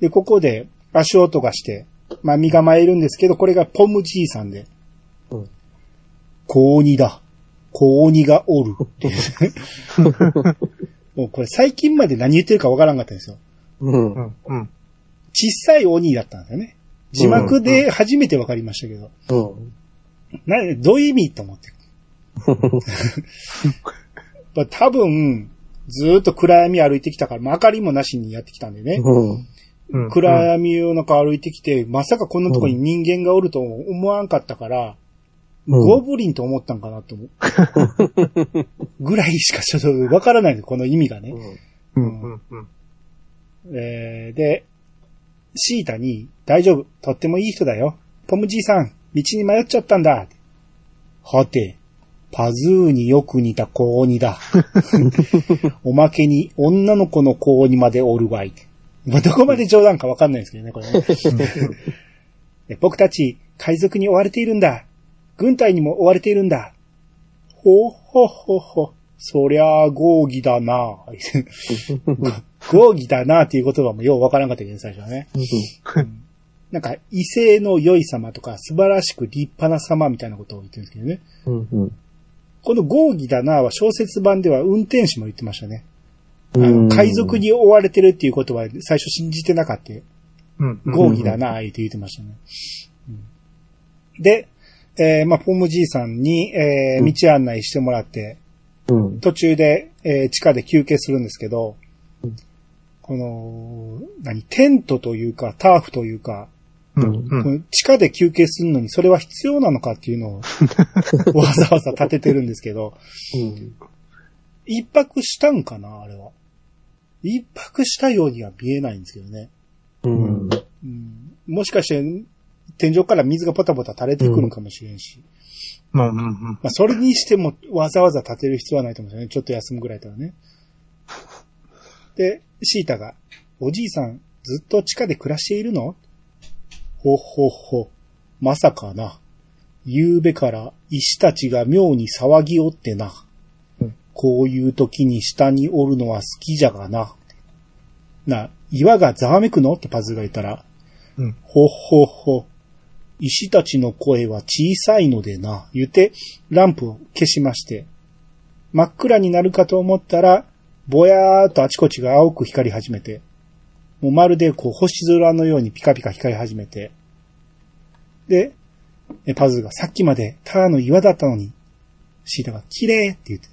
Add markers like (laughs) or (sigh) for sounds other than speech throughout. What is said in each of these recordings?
で、ここで足音がして、まあ身構えるんですけど、これがポムじいさんで、うん高鬼だ。高鬼がおる。(laughs) もうこれ最近まで何言ってるかわからんかったんですよ。うんう。ん。うん。小さい鬼だったんですよね。字幕で初めてわかりましたけど。うん。な、どういう意味と思って。(laughs) まあ多分、ずーっと暗闇歩いてきたから、まあ明かりもなしにやってきたんでね。うん。うん。暗闇を中歩いてきて、まさかこんなとこに人間がおると思わんかったから、ゴブリンと思ったんかなと思う。(laughs) ぐらいしかちょっとわからないの、この意味がね。うん。うん。うん。えー、で、シータに、大丈夫、とってもいい人だよ。ポムじいさん、道に迷っちゃったんだ。はて、パズーによく似た高鬼だ。(laughs) おまけに女の子の高鬼までおるわい。まあ、どこまで冗談かわかんないですけどね、これね。(laughs) で僕たち、海賊に追われているんだ。軍隊にも追われているんだ。ほほほほ。そりゃあ、合議だな。(laughs) 合議だなっていう言葉もようわからんかったけどね、最初はね。なんか、異性の良い様とか、素晴らしく立派な様みたいなことを言ってるんですけどね。うん。うん。この合議だなは小説版では運転手も言ってましたね。海賊に追われてるっていうことは最初信じてなかった。うん。合議だな、言って言ってましたね。うんで、えーまあ、ポムじいさんに、えーうん道案内してもらって、うん。途中で、えー地下で休憩するんですけどうん、この、何、テントというか、ターフというか、うん。うん。地下で休憩するのにそれは必要なのかっていうのを (laughs) わざわざ立ててるんですけど、うん。一泊したんかなあれは。一泊したようには見えないんですけどね。うん。うん、もしかして、天井から水がポタポタ垂れてくるんかもしれんし。まあ、うん。うん。まあ、それにしてもわざわざ立てる必要はないと思うんですよね。ちょっと休むぐらいだらね。で、シータが、おじいさん、ずっと地下で暮らしているの？ほほほ。まさかな。夕べから石たちが妙に騒ぎおってな。うんこういう時に下におるのは好きじゃがな。な、岩がざわめくの？ってパズーが言ったら、うん。ほほほ。石たちの声は小さいのでな、言って、ランプを消しまして、真っ暗になるかと思ったら、ぼやーっとあちこちが青く光り始めて、もうまるでこう星空のようにピカピカ光り始めて、で、えパズーがさっきまでただの岩だったのに、シータが綺麗って言って、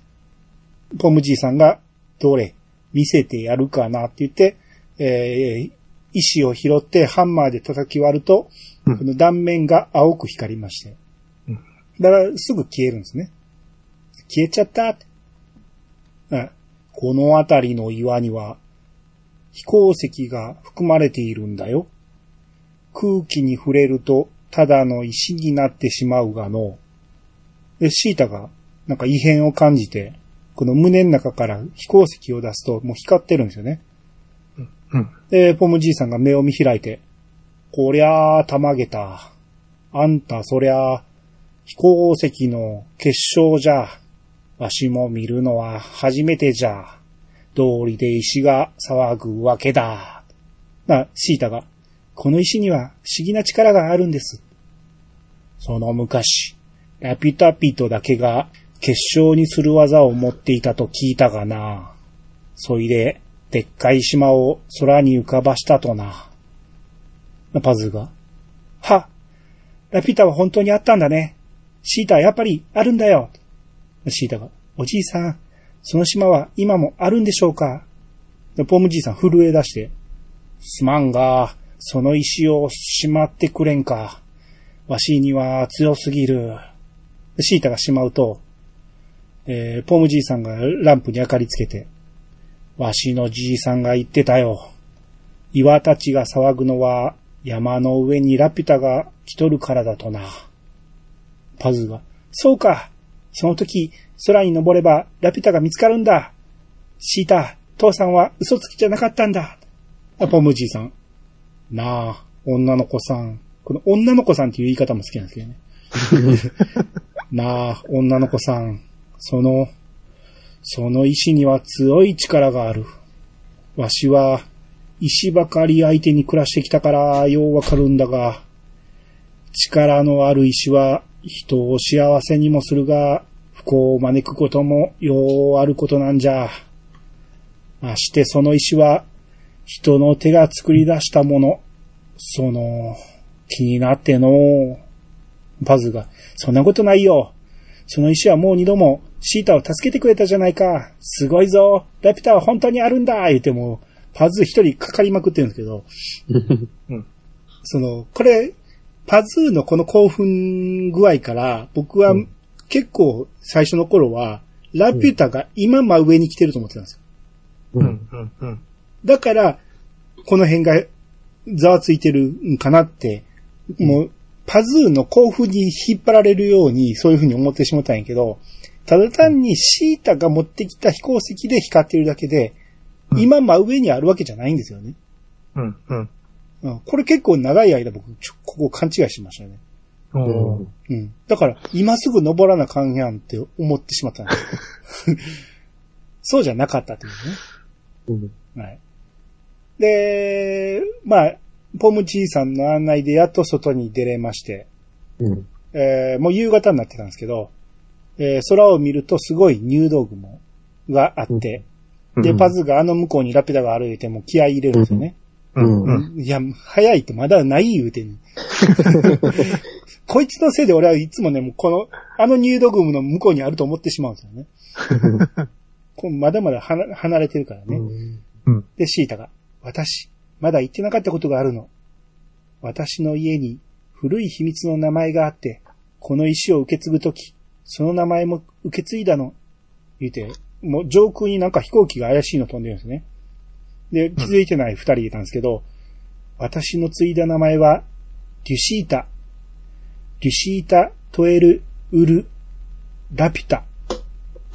ポムじいさんが、どれ、見せてやるかなって言って、えー石を拾ってハンマーで叩き割ると、うんこの断面が青く光りまして。うんだからすぐ消えるんですね。消えちゃったって。あこの辺りの岩には飛行石が含まれているんだよ。空気に触れるとただの石になってしまうがの。で、シータがなんか異変を感じて、この胸の中から飛行石を出すともう光ってるんですよね。うん。で、ポムじいさんが目を見開いて、こりゃあ、たまげた。あんた、そりゃあ、飛行石の結晶じゃ。わしも見るのは初めてじゃ。通りで石が騒ぐわけだ。な、シータが、この石には不思議な力があるんです。その昔、ラピュタピトだけが結晶にする技を持っていたと聞いたがな。そいで、でっかい島を空に浮かばしたとな。パズーが。はラピュタは本当にあったんだね。シータはやっぱりあるんだよ。シータが。おじいさん、その島は今もあるんでしょうかポムじいさん震え出して。すまんが、その石をしまってくれんか。わしには強すぎる。シータがしまうと、えー、ポムじいさんがランプに明かりつけて、わしのじいさんが言ってたよ。岩たちが騒ぐのは山の上にラピュタが来とるからだとな。パズーが、そうか。その時、空に登ればラピュタが見つかるんだ。シータ、父さんは嘘つきじゃなかったんだ。あポムじいさん。なあ、女の子さん。この女の子さんっていう言い方も好きなんですけどね。(laughs) なあ、女の子さん。その、その意志には強い力がある。わしは、石ばかり相手に暮らしてきたから、ようわかるんだが、力のある石は人を幸せにもするが、不幸を招くこともようあることなんじゃ。ましてその石は人の手が作り出したもの。その、気になっての。パズが、そんなことないよ。その石はもう二度もシータを助けてくれたじゃないか。すごいぞ。ラピュタは本当にあるんだ言っても、パズ一人かかりまくってるんですけど、その、これ、パズーのこの興奮具合から、僕はうん結構最初の頃は、ラピュタが今真上に来てると思ってたんですよ。う。うんん。うん。うん。だから、この辺がざわついてるんかなって、もう、パズーの興奮に引っ張られるように、そういうふうに思ってしまったんやけど、ただ単にシータが持ってきた飛行石で光ってるだけで、うん今真上にあるわけじゃないんですよね。うん。うん。うん、これ結構長い間僕、ちょここ勘違いしましたね。うんうん。だから、今すぐ登らなあかんやんって思ってしまったんですよ (laughs) そうじゃなかったというね。うん。はい。で、まあ、ポムチーさんの案内でやっと外に出れまして、うん。えーもう夕方になってたんですけど、えー空を見るとすごい入道雲があって、で、うんパズがあの向こうにラピュタが歩いても気合い入れるんですよね。うん。ううん。いや、早いってまだない言うてんねん (laughs) こいつのせいで俺はいつもね、もうこの、あの入道雲の向こうにあると思ってしまうんですよね。(laughs) こうまだまだはな離れてるからね。うん。で、シータが、私、まだ言ってなかったことがあるの。私の家に古い秘密の名前があって、この石を受け継ぐとき、その名前も受け継いだの。言うて、もう上空になんか飛行機が怪しいの飛んでるんですね。で、気づいてない二人いたんですけど、私の継いだ名前は、デュシータ。デュシータ・トエル・ウル・ラピュタ。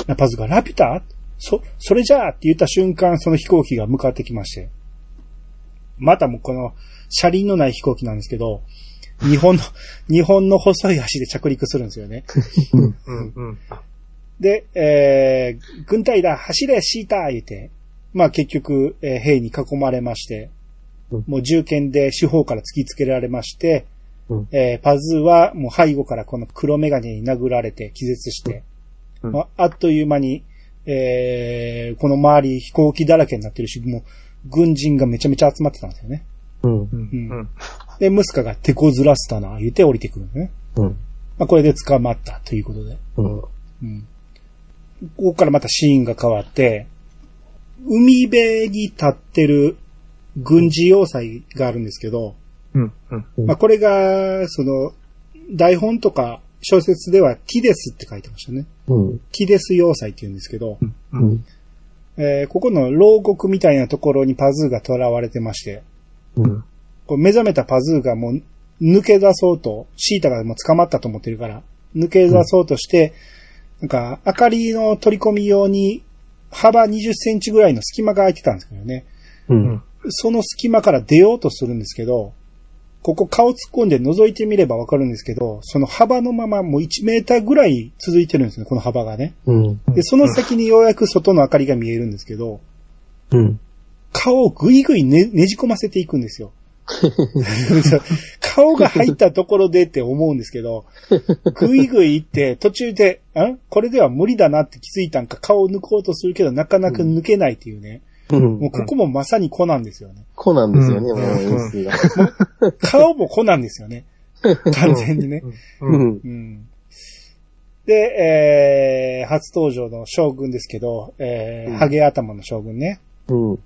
なパズが、ラピュタ？そ、それじゃあって言った瞬間、その飛行機が向かってきまして。またもうこの、車輪のない飛行機なんですけど、日本の、(laughs) 日本の細い足で着陸するんですよね。うん。うん。で、えー、軍隊だ、走れ、シータ言うて、まあ結局、えー兵に囲まれましてうん、もう銃剣で四方から突きつけられまして、うんえーパズーはもう背後からこの黒メガネに殴られて気絶して、うんまあ、あっという間に、えー、この周り飛行機だらけになってるし、もう軍人がめちゃめちゃ集まってたんですよね。うん。うん。うん。で、ムスカが手こずらせたな、言って降りてくるんですね。うん。まあ、これで捕まったということで。うん。うん。ここからまたシーンが変わって、海辺に立ってる軍事要塞があるんですけど、うん。うん。うんまあ、これが、その、台本とか小説ではティデスって書いてましたね。うん。ティデス要塞って言うんですけど、うん。ううん。ん。えーここの牢獄みたいなところにパズーが囚われてまして、うん。こう目覚めたパズーがもう抜け出そうと、シータがもう捕まったと思ってるから、抜け出そうとして、なんか、明かりの取り込み用に幅20センチぐらいの隙間が空いてたんですけどね。うん。その隙間から出ようとするんですけど、ここ顔突っ込んで覗いてみればわかるんですけど、その幅のままもう1メーターぐらい続いてるんですね、この幅がね。うん。で、その先にようやく外の明かりが見えるんですけど、うん。顔をぐいぐいねねじ込ませていくんですよ。(laughs) 顔が入ったところでって思うんですけど、ぐいぐい行って途中で、んこれでは無理だなって気づいたんか顔を抜こうとするけどなかなか抜けないっていうね。うんもうここもまさに子なんですよね。子なんですよね、うんもう演出が。顔も子なんですよね。(laughs) 完全にね。うん。うん。うん。で、えー、初登場の将軍ですけど、えーうんハゲ頭の将軍ね。うん。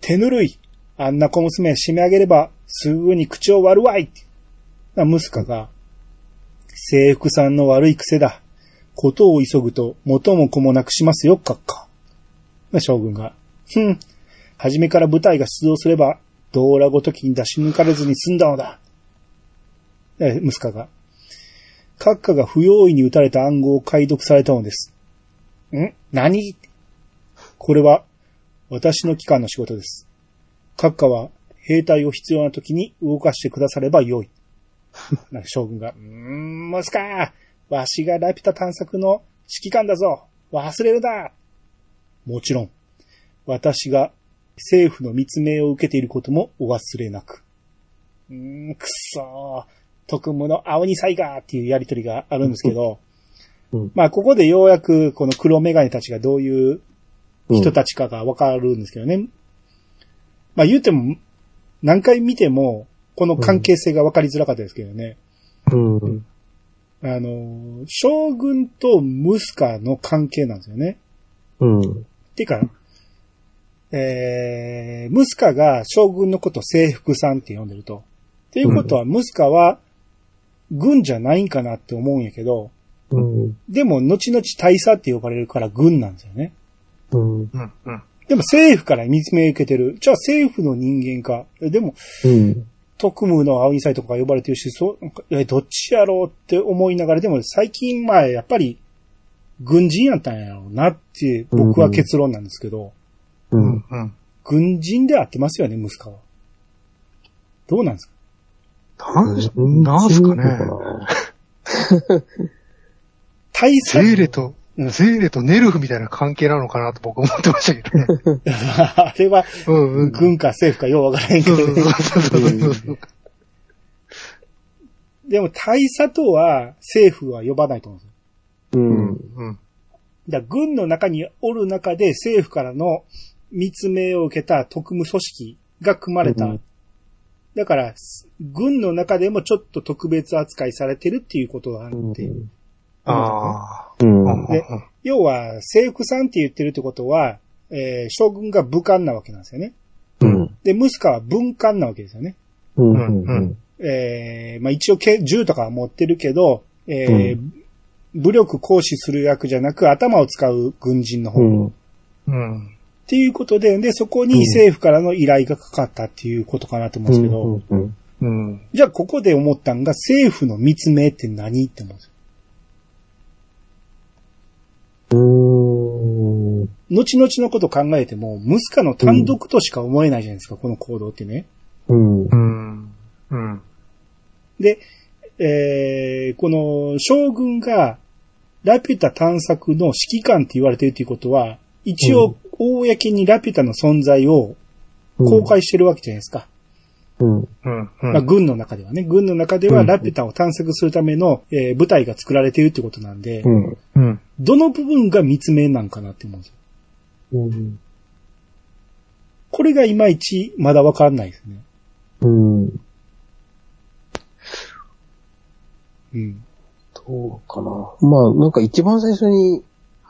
手ぬるい。あんな小娘締め上げれば、すぐに口を割るわい。な、ムスカが、制服さんの悪い癖だ。ことを急ぐと、元も子もなくしますよ、かっか。な、将軍が、ふん。初めから部隊が出動すれば、道羅ごときに出し抜かれずに済んだのだ。え、ムスカが、閣下が不用意に撃たれた暗号を解読されたのです。ん？何？これは、私の機関の仕事です。閣下は兵隊を必要な時に動かしてくださればよい。(laughs) 将軍が、うーん、モスカわしがラピュタ探索の指揮官だぞ忘れるなもちろん、私が政府の密命を受けていることもお忘れなく。うーん、くっそー。特務の青二歳がっていうやりとりがあるんですけど、うんまあ、ここでようやくこの黒メガネたちがどういう人たちかがわかるんですけどね。まあ言うても、何回見ても、この関係性がわかりづらかったですけどね。うん。あの、将軍とムスカの関係なんですよね。うん。てか、えー、ムスカが将軍のこと制服さんって呼んでると。っていうことは、ムスカは軍じゃないんかなって思うんやけど、うん。でも後々大佐って呼ばれるから軍なんですよね。うん。でも政府から密命受けてる。じゃあ政府の人間か。えでも、うん。特務の青い祭とか呼ばれてるし、そう、え、どっちやろうって思いながら、でも最近前、やっぱり、軍人やったんやろうなって、僕は結論なんですけど、うん。うん。軍人で合ってますよね、息子は。どうなんですか？なん、なんすかね？(laughs) 大佐ゼーレと、うんゼーレとネルフみたいな関係なのかなと僕思ってましたけどね。(laughs) あれは、うんうん。軍か政府かようわからへんけどね。そうそうそうそうそう。でも大佐とは政府は呼ばないと思うんですよ。うん。うん。だから軍の中におる中で政府からの密命を受けた特務組織が組まれた。うんだから、軍の中でもちょっと特別扱いされてるっていうことがあって、ああ。うん。で要は、制服さんって言ってるってことは、えー将軍が武官なわけなんですよね。うん。で、ムスカは文官なわけですよね。うん。うんえーまあ一応け銃とかは持ってるけど、えー武力行使する役じゃなく頭を使う軍人の方。っうん。うん。ていうことで、で、そこに政府からの依頼がかかったっていうことかなと思うんですけど、うん。うん。じゃあここで思ったんが政府の密命って何って思うんですよ。うん。後々のこと考えても、ムスカの単独としか思えないじゃないですか、この行動ってね。うん。うん。うん。で、えー、この将軍がラピュタ探索の指揮官って言われてるっていうことは、一応、公にラピュタの存在を公開してるわけじゃないですか。うん。うん。まあ、軍の中ではね。軍の中ではラピュタを探索するための、えー部隊が作られているってことなんで、うん。うん。どの部分が密命なんかなって思うんですよ。うん。これがいまいちまだわかんないですね。うん。うん。どうかな。まあ、なんか一番最初に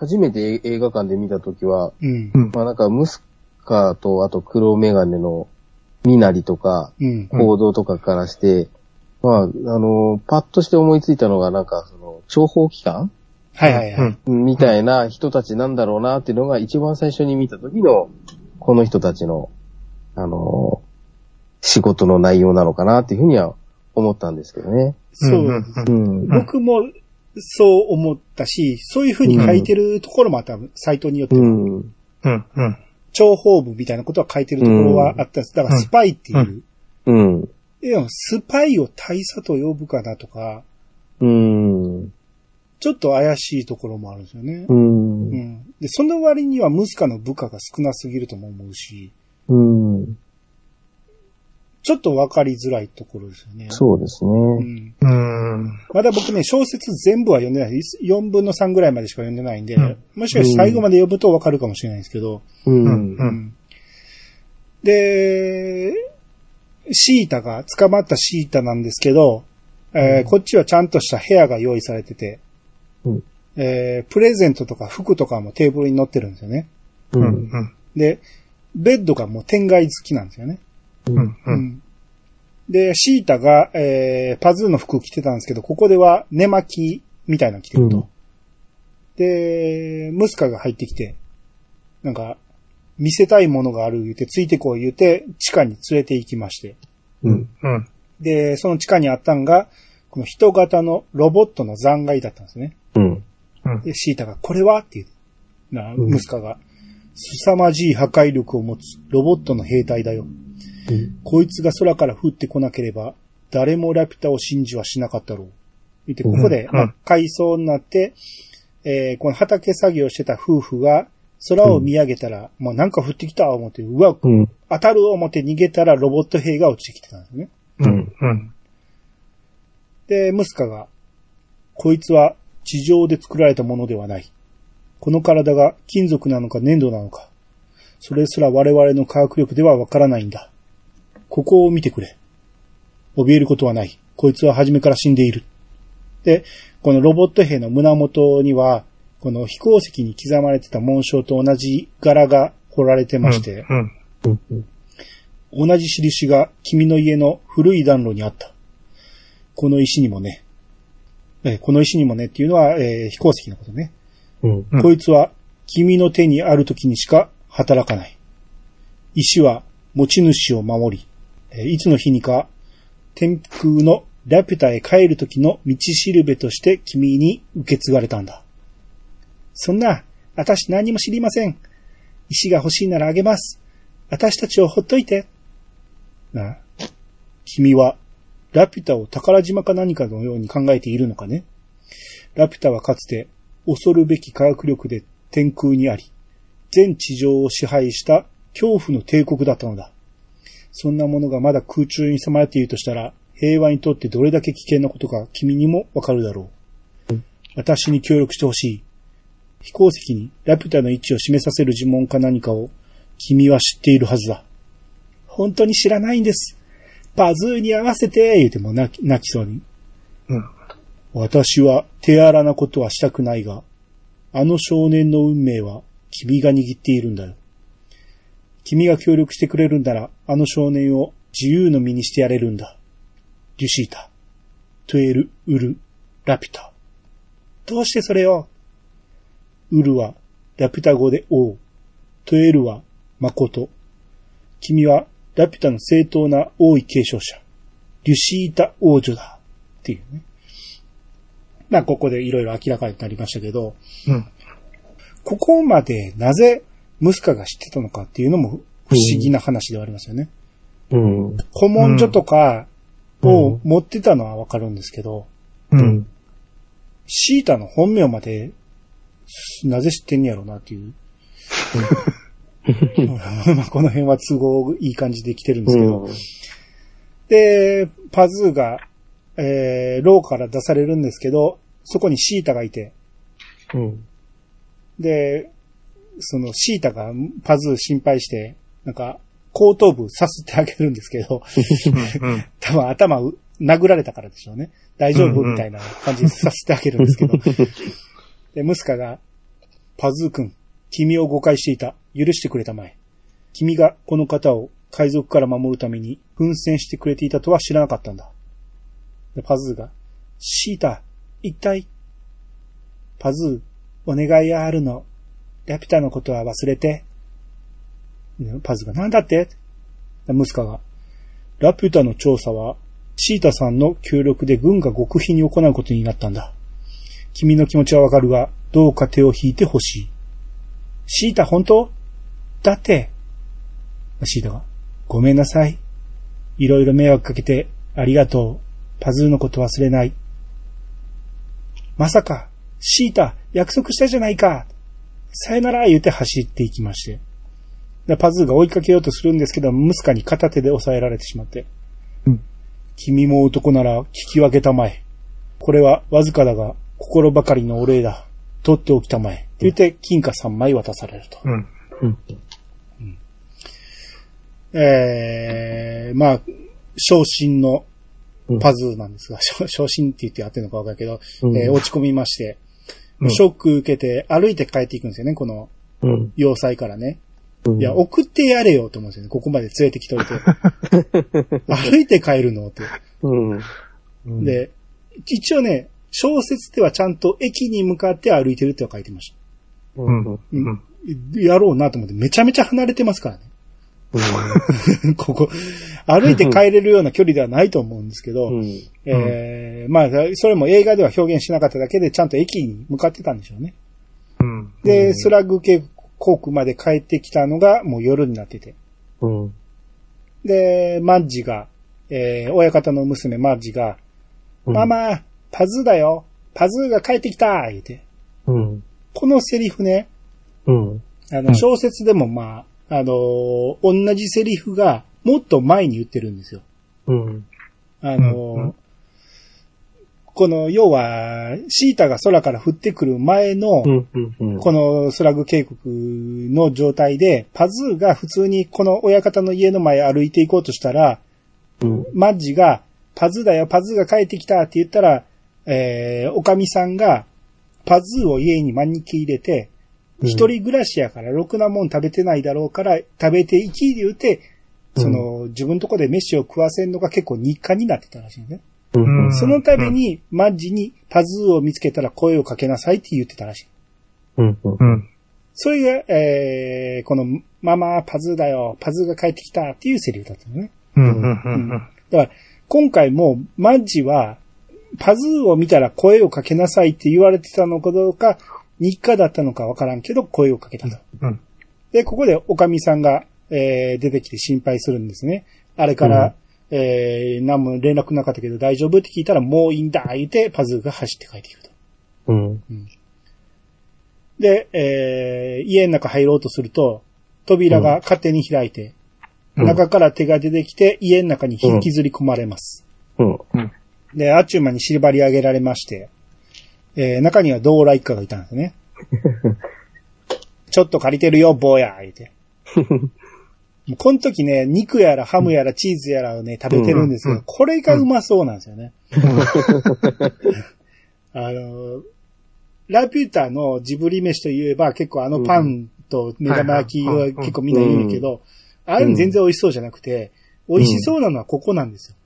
初めて映画館で見たときは、うん。まあなんかムスカとあと黒メガネの身なりとかうん。行動とかからして、まあ、あの、パッとして思いついたのがなんかその、諜報機関？はいはいはい。みたいな人たちなんだろうなっていうのが一番最初に見た時の、この人たちの、あの、仕事の内容なのかなっていうふうには思ったんですけどね。そう。うんうん。僕もそう思ったし、そういう風に書いてるところもあった、サイトによっては。うん。うん。うん。諜報部みたいなことは書いてるところはあったんです。だからスパイっていう。うん。でもスパイを大佐と呼ぶかなとか、うん。ちょっと怪しいところもあるんですよね。う。うんん。で、その割にはムスカの部下が少なすぎるとも思うし、うん。ちょっとわかりづらいところですよね。そうですうね。ん。うん。まだ僕ね、小説全部は読んでないです。4分の3ぐらいまでしか読んでないんで、うんもしかして最後まで読むとわかるかもしれないですけど、う。うんうんで、シータが、捕まったシータなんですけど、えーこっちはちゃんとした部屋が用意されてて、うんえープレゼントとか服とかもテーブルに載ってるんですよね。う。うんん。で、ベッドがもう天外付きなんですよね。うん。う。うんんで、シータが、えーパズーの服着てたんですけど、ここでは寝巻きみたいなの着てると。うんで、ムスカが入ってきて、なんか、見せたいものがある言うて、ついてこう言うて、地下に連れて行きまして。うん。うん。で、その地下にあったんが、この人型のロボットの残骸だったんですね。うん。で、シータが、これはって言う。な、うんムスカが、凄まじい破壊力を持つロボットの兵隊だよ。こいつが空から降ってこなければ、誰もラピュタを信じはしなかったろう。見て、ここで、うんまあ、階層になって、えーこの畑作業してた夫婦が、空を見上げたら、もうなんか降ってきた思って、うわ、うん。当たる思って逃げたらロボット兵が落ちてきてたんですね。うん。うん。で、ムスカが、こいつは地上で作られたものではない。この体が金属なのか粘土なのか。それすら我々の科学力ではわからないんだ。ここを見てくれ。怯えることはない。こいつは初めから死んでいる。で、このロボット兵の胸元には、この飛行石に刻まれてた紋章と同じ柄が彫られてまして、うん。うん。うん。同じ印が君の家の古い暖炉にあった。この石にもね、えーこの石にもねっていうのは、えー飛行石のことね。うん。うんこいつは君の手にある時にしか働かない。石は持ち主を守り、えいつの日にか天空のラピュタへ帰る時の道しるべとして君に受け継がれたんだ。そんな、私何も知りません。石が欲しいならあげます。私たちをほっといて。な、君はラピュタを宝島か何かのように考えているのかねラピュタはかつて恐るべき科学力で天空にあり、全地上を支配した恐怖の帝国だったのだ。そんなものがまだ空中に迫っているとしたら、平和にとってどれだけ危険なことか君にもわかるだろう。私に協力してほしい。飛行石にラピュタの位置を示させる呪文か何かを君は知っているはずだ。本当に知らないんです。パズーに合わせて、言うても泣き泣きそうに。うん。私は手荒なことはしたくないが、あの少年の運命は君が握っているんだよ。君が協力してくれるんなら、あの少年を自由の身にしてやれるんだ。デュシータ、トゥエル、ウル、ラピュタ。どうしてそれを？ウルはラピュタ語で王、トゥエルは誠。君はラピュタの正当な王位継承者、デュシータ王女だ。っていうね。まあ、ここでいろいろ明らかになりましたけど、うん。ここまでなぜムスカが知ってたのかっていうのも不思議な話ではありますよね。うん。古文書とかうんを持ってたのはわかるんですけど、うん。シータの本名までなぜ知ってんねやろうなっていう。(laughs) まあこの辺は都合いい感じで来てるんですけど。で、パズーが、えー、ローから出されるんですけど、そこにシータがいて、うん。で、そのシータがパズー心配して、なんか、後頭部さすってあげるんですけど、うん。(laughs) 多分頭を殴られたからでしょうね。大丈夫みたいな感じでさせてあげるんですけど。(laughs) で、ムスカが、パズー君、君を誤解していた。許してくれたまえ。君がこの方を海賊から守るために奮戦してくれていたとは知らなかったんだ。でパズーが、シータ、一体。パズー、お願いがあるの。ラピュタのことは忘れて。パズが、なんだって？でムスカが、ラピュタの調査は、シータさんの協力で軍が極秘に行うことになったんだ。君の気持ちはわかるが、どうか手を引いてほしい。シータ本当？だって、シータが、ごめんなさい。いろいろ迷惑かけて、ありがとう。パズーのこと忘れない。まさか、シータ、約束したじゃないか。さよなら言うて走っていきまして。でパズーが追いかけようとするんですけど、ムスカに片手で押さえられてしまって。うん君も男なら聞き分けたまえ。これはわずかだが、心ばかりのお礼だ。取っておきたまえ。って言って、金貨3枚渡されると。うん。うん。えー、まあ、昇進のパズーなんですが、昇昇進って言ってやってるのかわかんないけど、うんえー落ち込みまして、うんショック受けて歩いて帰っていくんですよね、このうん。要塞からね。うん。いや、送ってやれよと思うんですよね。ここまで連れてきといて。(laughs) 歩いて帰るのって。うん。うん、で、一応ね、小説ではちゃんと駅に向かって歩いてるっては書いてまし。た。やろうなと思って、めちゃめちゃ離れてますからね。(laughs) ここ、歩いて帰れるような距離ではないと思うんですけど、うん。えーまあ、それも映画では表現しなかっただけで、ちゃんと駅に向かってたんでしょうね。うん。で、うんスラグ渓谷まで帰ってきたのがもう夜になってて。うん。で、マッジが、えー親方の娘マッジが、ママ、パズーだよパズーが帰ってきた言うて。うん。このセリフね、うん。あの、うん小説でもまあ、あのー同じセリフがもっと前に言ってるんですよ。うん。あのーうんうんこの、要は、シータが空から降ってくる前の、うん。うん。うん。このスラグ渓谷の状態で、パズーが普通にこの親方の家の前歩いていこうとしたら、うん。マッジが、パズーだよ、パズーが帰ってきたって言ったら、えー、おかみさんが、パズーを家に招き入れて、うん一人暮らしやからろくなもん食べてないだろうから、食べていき言うて、その、自分のとこで飯を食わせんのが結構日課になってたらしいね。うん。うんそのために、マッジにパズーを見つけたら声をかけなさいって言ってたらしい。うん。うん。うん。それが、えー、この、ママ、パズーだよ、パズーが帰ってきたっていうセリフだったのね。うん。うん。うん。だから、今回も、マッジは、パズーを見たら声をかけなさいって言われてたのかどうか、日課だったのかわからんけど、声をかけたと。うん。で、ここで、おかみさんが、えー、出てきて心配するんですね。あれから、えー、何も連絡なかったけど大丈夫って聞いたら、もういいんだ、言って、パズーが走って帰っていくと。うん。で、えー、家の中入ろうとすると、扉が勝手に開いて、うん中から手が出てきて、家の中に引きずり込まれます。うん。で、あっちゅう間に縛り上げられまして、えー中にはドーラ一家がいたんですね。(laughs) ちょっと借りてるよ、坊や、言うて。(laughs) もうこの時ね、肉やらハムやらチーズやらをね、食べてるんですけど、うんこれがうまそうなんですよね。(laughs) あの、ラピュータのジブリ飯といえば結構あのパンと目玉焼きは結構みんな言うけど、あれ全然美味しそうじゃなくて、美味しそうなのはここなんですよ。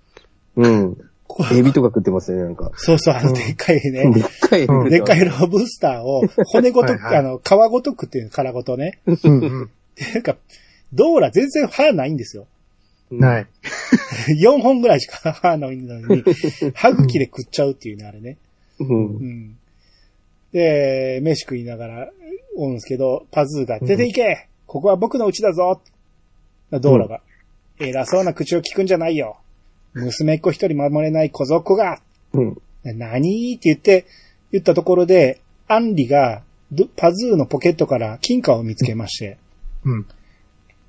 うん。こ (laughs) エビとか食ってますよね、なんか。そうそう、あのでっかいね、でっかい。でっかいロブスターを骨ごと、はいはいあの、皮ごと食っていう殻ごとね。うん。うん。ていうか、ドーラ全然歯ないんですよ。ない。(laughs) 4本ぐらいしか歯ないのに、歯茎で食っちゃうっていうね、あれね。うんう。ん。で、飯食いながら、おるんですけど、パズーが、出て行けここは僕の家だぞドーラが、偉そうな口を聞くんじゃないよ娘っ子一人守れない小僧がうん。何？って言って、言ったところで、アンリが、どパズーのポケットから金貨を見つけまして、うん。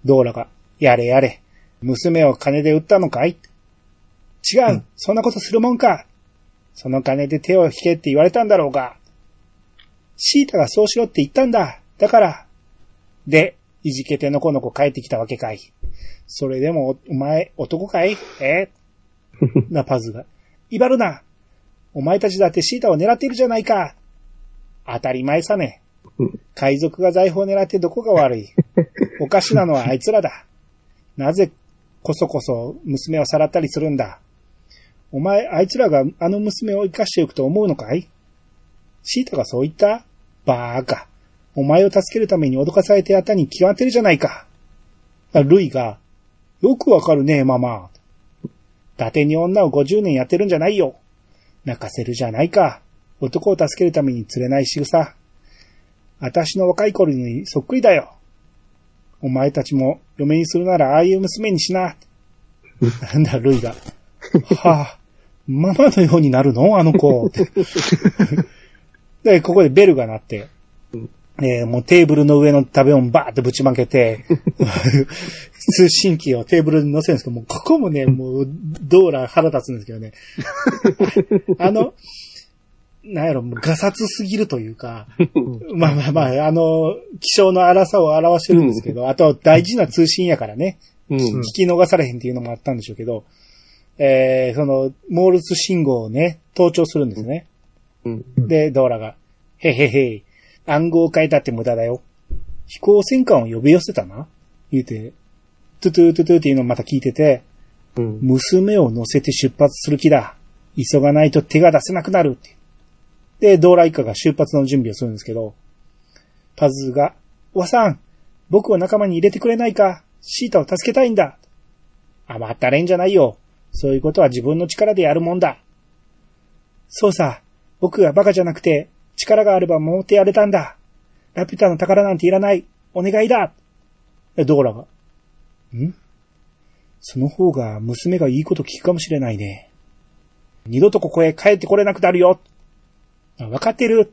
ドーラが、やれやれ、娘を金で売ったのかい？違う、うんそんなことするもんかその金で手を引けって言われたんだろうが。シータがそうしろって言ったんだ。だから。で、いじけてのこのこ帰ってきたわけかい。それでも、おお前、男かい？え？(laughs) なパズが。威張るな。お前たちだってシータを狙っているじゃないか。当たり前さね。海賊が財宝を狙ってどこが悪い。(laughs) おかしなのはあいつらだ。なぜこそこそ娘をさらったりするんだ。お前、あいつらがあの娘を生かしておくと思うのかいシータがそう言った？バーカ。お前を助けるために脅かされてやったに決まってるじゃないか。ルイが、よくわかるね、ママ。伊達に女を50年やってるんじゃないよ。泣かせるじゃないか。男を助けるために釣れない仕草。私の若い頃にそっくりだよ。お前たちも嫁にするならああいう娘にしな。なんだ、ルイが。はあ、ママのようになるの？あの子。(laughs) で、ここでベルが鳴って、えーもうテーブルの上の食べ物バーってぶちまけて、(laughs) 通信機をテーブルに乗せるんですけど、もうここもね、もう、ドーラ腹立つんですけどね。(laughs) あの、なんやろ、もうガサツすぎるというか、まあまあまあ、あの、気象の荒さを表してるんですけど、あと大事な通信やからね、うん。聞き逃されへんっていうのもあったんでしょうけど、えー、その、モールス信号をね、盗聴するんですね。うん。で、ドーラが、へへへ、暗号を変えたって無駄だよ。飛行戦艦を呼び寄せたな言うて、トゥトゥトゥトゥっていうのをまた聞いてて、うん。娘を乗せて出発する気だ。急がないと手が出せなくなるって。で、ドーラ一家が出発の準備をするんですけど、パズーが、おばさん、僕を仲間に入れてくれないかシータを助けたいんだ。甘ったれんじゃないよ。そういうことは自分の力でやるもんだ。そうさ、僕がバカじゃなくて、力があれば守ってやれたんだ。ラピュタの宝なんていらない。お願いだ。えドーラが。ん？その方が娘がいいこと聞くかもしれないね。二度とここへ帰ってこれなくなるよ。あわかってる。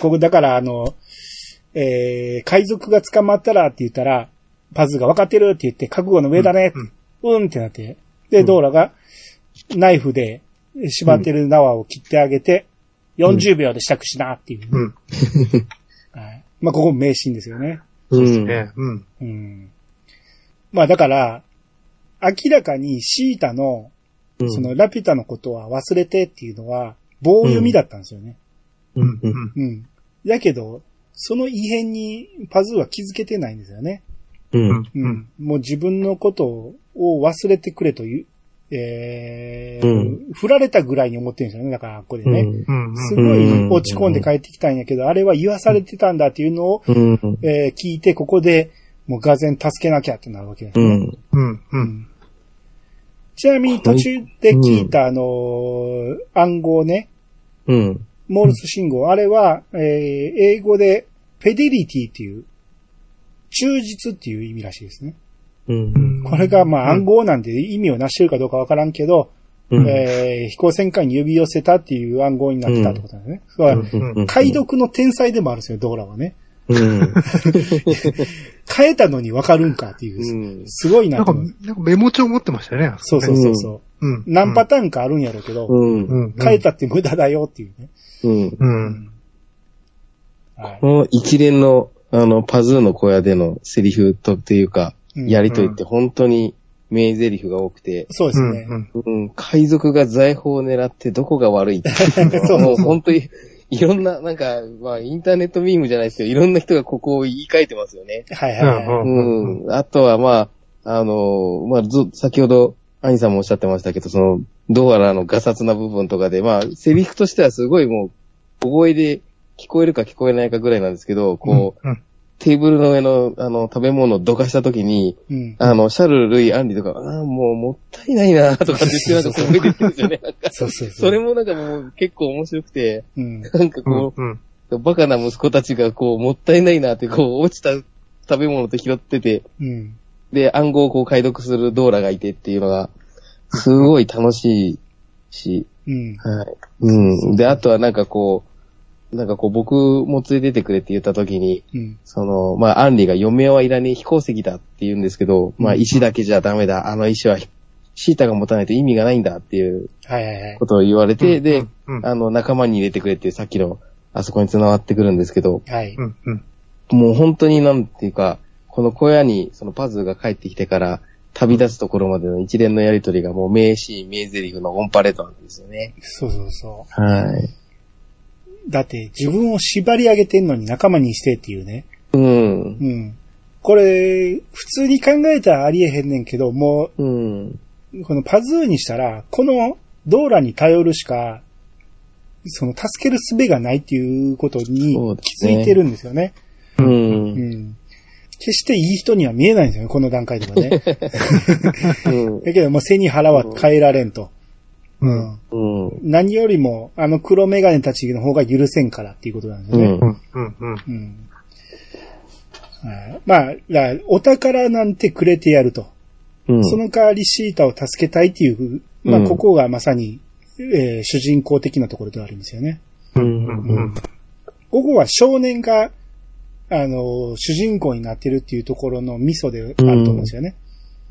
ここだからあの、えー、海賊が捕まったらって言ったら、パズーが分かってるって言って、覚悟の上だねって、うん、ってなって。で、ドーラが、ナイフで縛ってる縄を切ってあげて、40秒で支度しなっていう、うん。(laughs) はい。まあ、ここ名シーンですよね。うん。ねうん。うん。まあ、だから、明らかにシータの、うんそのラピュタのことは忘れてっていうのは、棒読みだったんですよね。うん。ううん。ん。うん。だけど、その異変にパズーは気づけてないんですよね。うん。うん。うん。もう自分のことを忘れてくれという、えーうん振られたぐらいに思ってるんですよね。だから、ここでね。うん。すごい落ち込んで帰ってきたんやけど、あれは言わされてたんだっていうのを、うん。えー聞いて、ここでもうがぜん助けなきゃってなるわけですね。うん。うんちなみに途中で聞いたあのー暗号ね、うん。モールス信号、あれは、えー英語でフェデリティっていう、忠実っていう意味らしいですね。うん。これがまあ暗号なんで意味を成してるかどうかわからんけど、うん。えー飛行船艦に指寄せたっていう暗号になってたってことなんですね。だからうん解読の天才でもあるんですよ、ドーラはね。うん。(laughs) 変えたのにわかるんかっていう、うんすごいなかなんと思う。、なんかメモ帳持ってましたよね。そうそうそうそう。うん。何パターンかあるんやろうけど、うん。うん。変えたって無駄だよっていうね。うん。この一連の、あの、パズーの小屋でのセリフとっていうか、うんやりとりって本当に名台詞が多くて、うん。そうですね。うん。うん、海賊が財宝を狙ってどこが悪いって (laughs) そうもう本当に、いろんな、なんか、まあ、インターネットミームじゃないですけど、いろんな人がここを言い換えてますよね。はいはいはい。うんうん。あとは、まあ、あの、まあ、ず、先ほど、アニさんもおっしゃってましたけど、その、ドアラのガサツな部分とかで、まあ、セリフとしてはすごいもう、小声で聞こえるか聞こえないかぐらいなんですけど、こう、うん。テーブルの上の、あの、食べ物をどかしたときに、うん。あの、シャルルイ、アンリとか、ああ、もうもったいないな、とかって言って、なんか小声で言ってるんですよね。そうそうそう。それもなんかもう結構面白くて、うん。なんかこうん。う、バカな息子たちがこう、もったいないなって、こう、落ちた食べ物と拾ってて、うん。で、暗号をこう解読するドーラがいてっていうのが、すごい楽しいし、うん。はい。うん。で、あとはなんかこう、なんかこう僕も連れてってくれって言った時に、うん。その、まあ、アンリが嫁はいらねえ飛行石だって言うんですけど、まあ、石だけじゃダメだ。あの石は、シータが持たないと意味がないんだっていうはいはいはいこ。とを言われて、で、うん。あの、仲間に入れてくれっていうさっきの、あそこに繋がってくるんですけど、はい。もう本当になんていうか、この小屋にそのパズーが帰ってきてから、旅立つところまでの一連のやりとりがもう名シーン、名台詞のオンパレードなんですよね。そうそうそはい。う。だって自分を縛り上げてんのに仲間にしてっていうね。うん。うん。これ、普通に考えたらありえへんねんけど、もうん。う、このパズーにしたら、このドーラに頼るしか、その助ける術がないっていうことに気づいてるんですよね。うん。うん。決していい人には見えないんですよね、この段階ではね。うん。(laughs) だけどもう背に腹は変えられんと。うん。うん。何よりも、あの黒メガネたちの方が許せんからっていうことなんですよね。うん。うん。うん。うん。まあ、だお宝なんてくれてやると。うん。その代わりシータを助けたいっていう、まあ、うんここがまさに、えー主人公的なところではあるんですよね。うん。うん。ここは少年が、あの、主人公になってるっていうところのミソであると思うんですよね。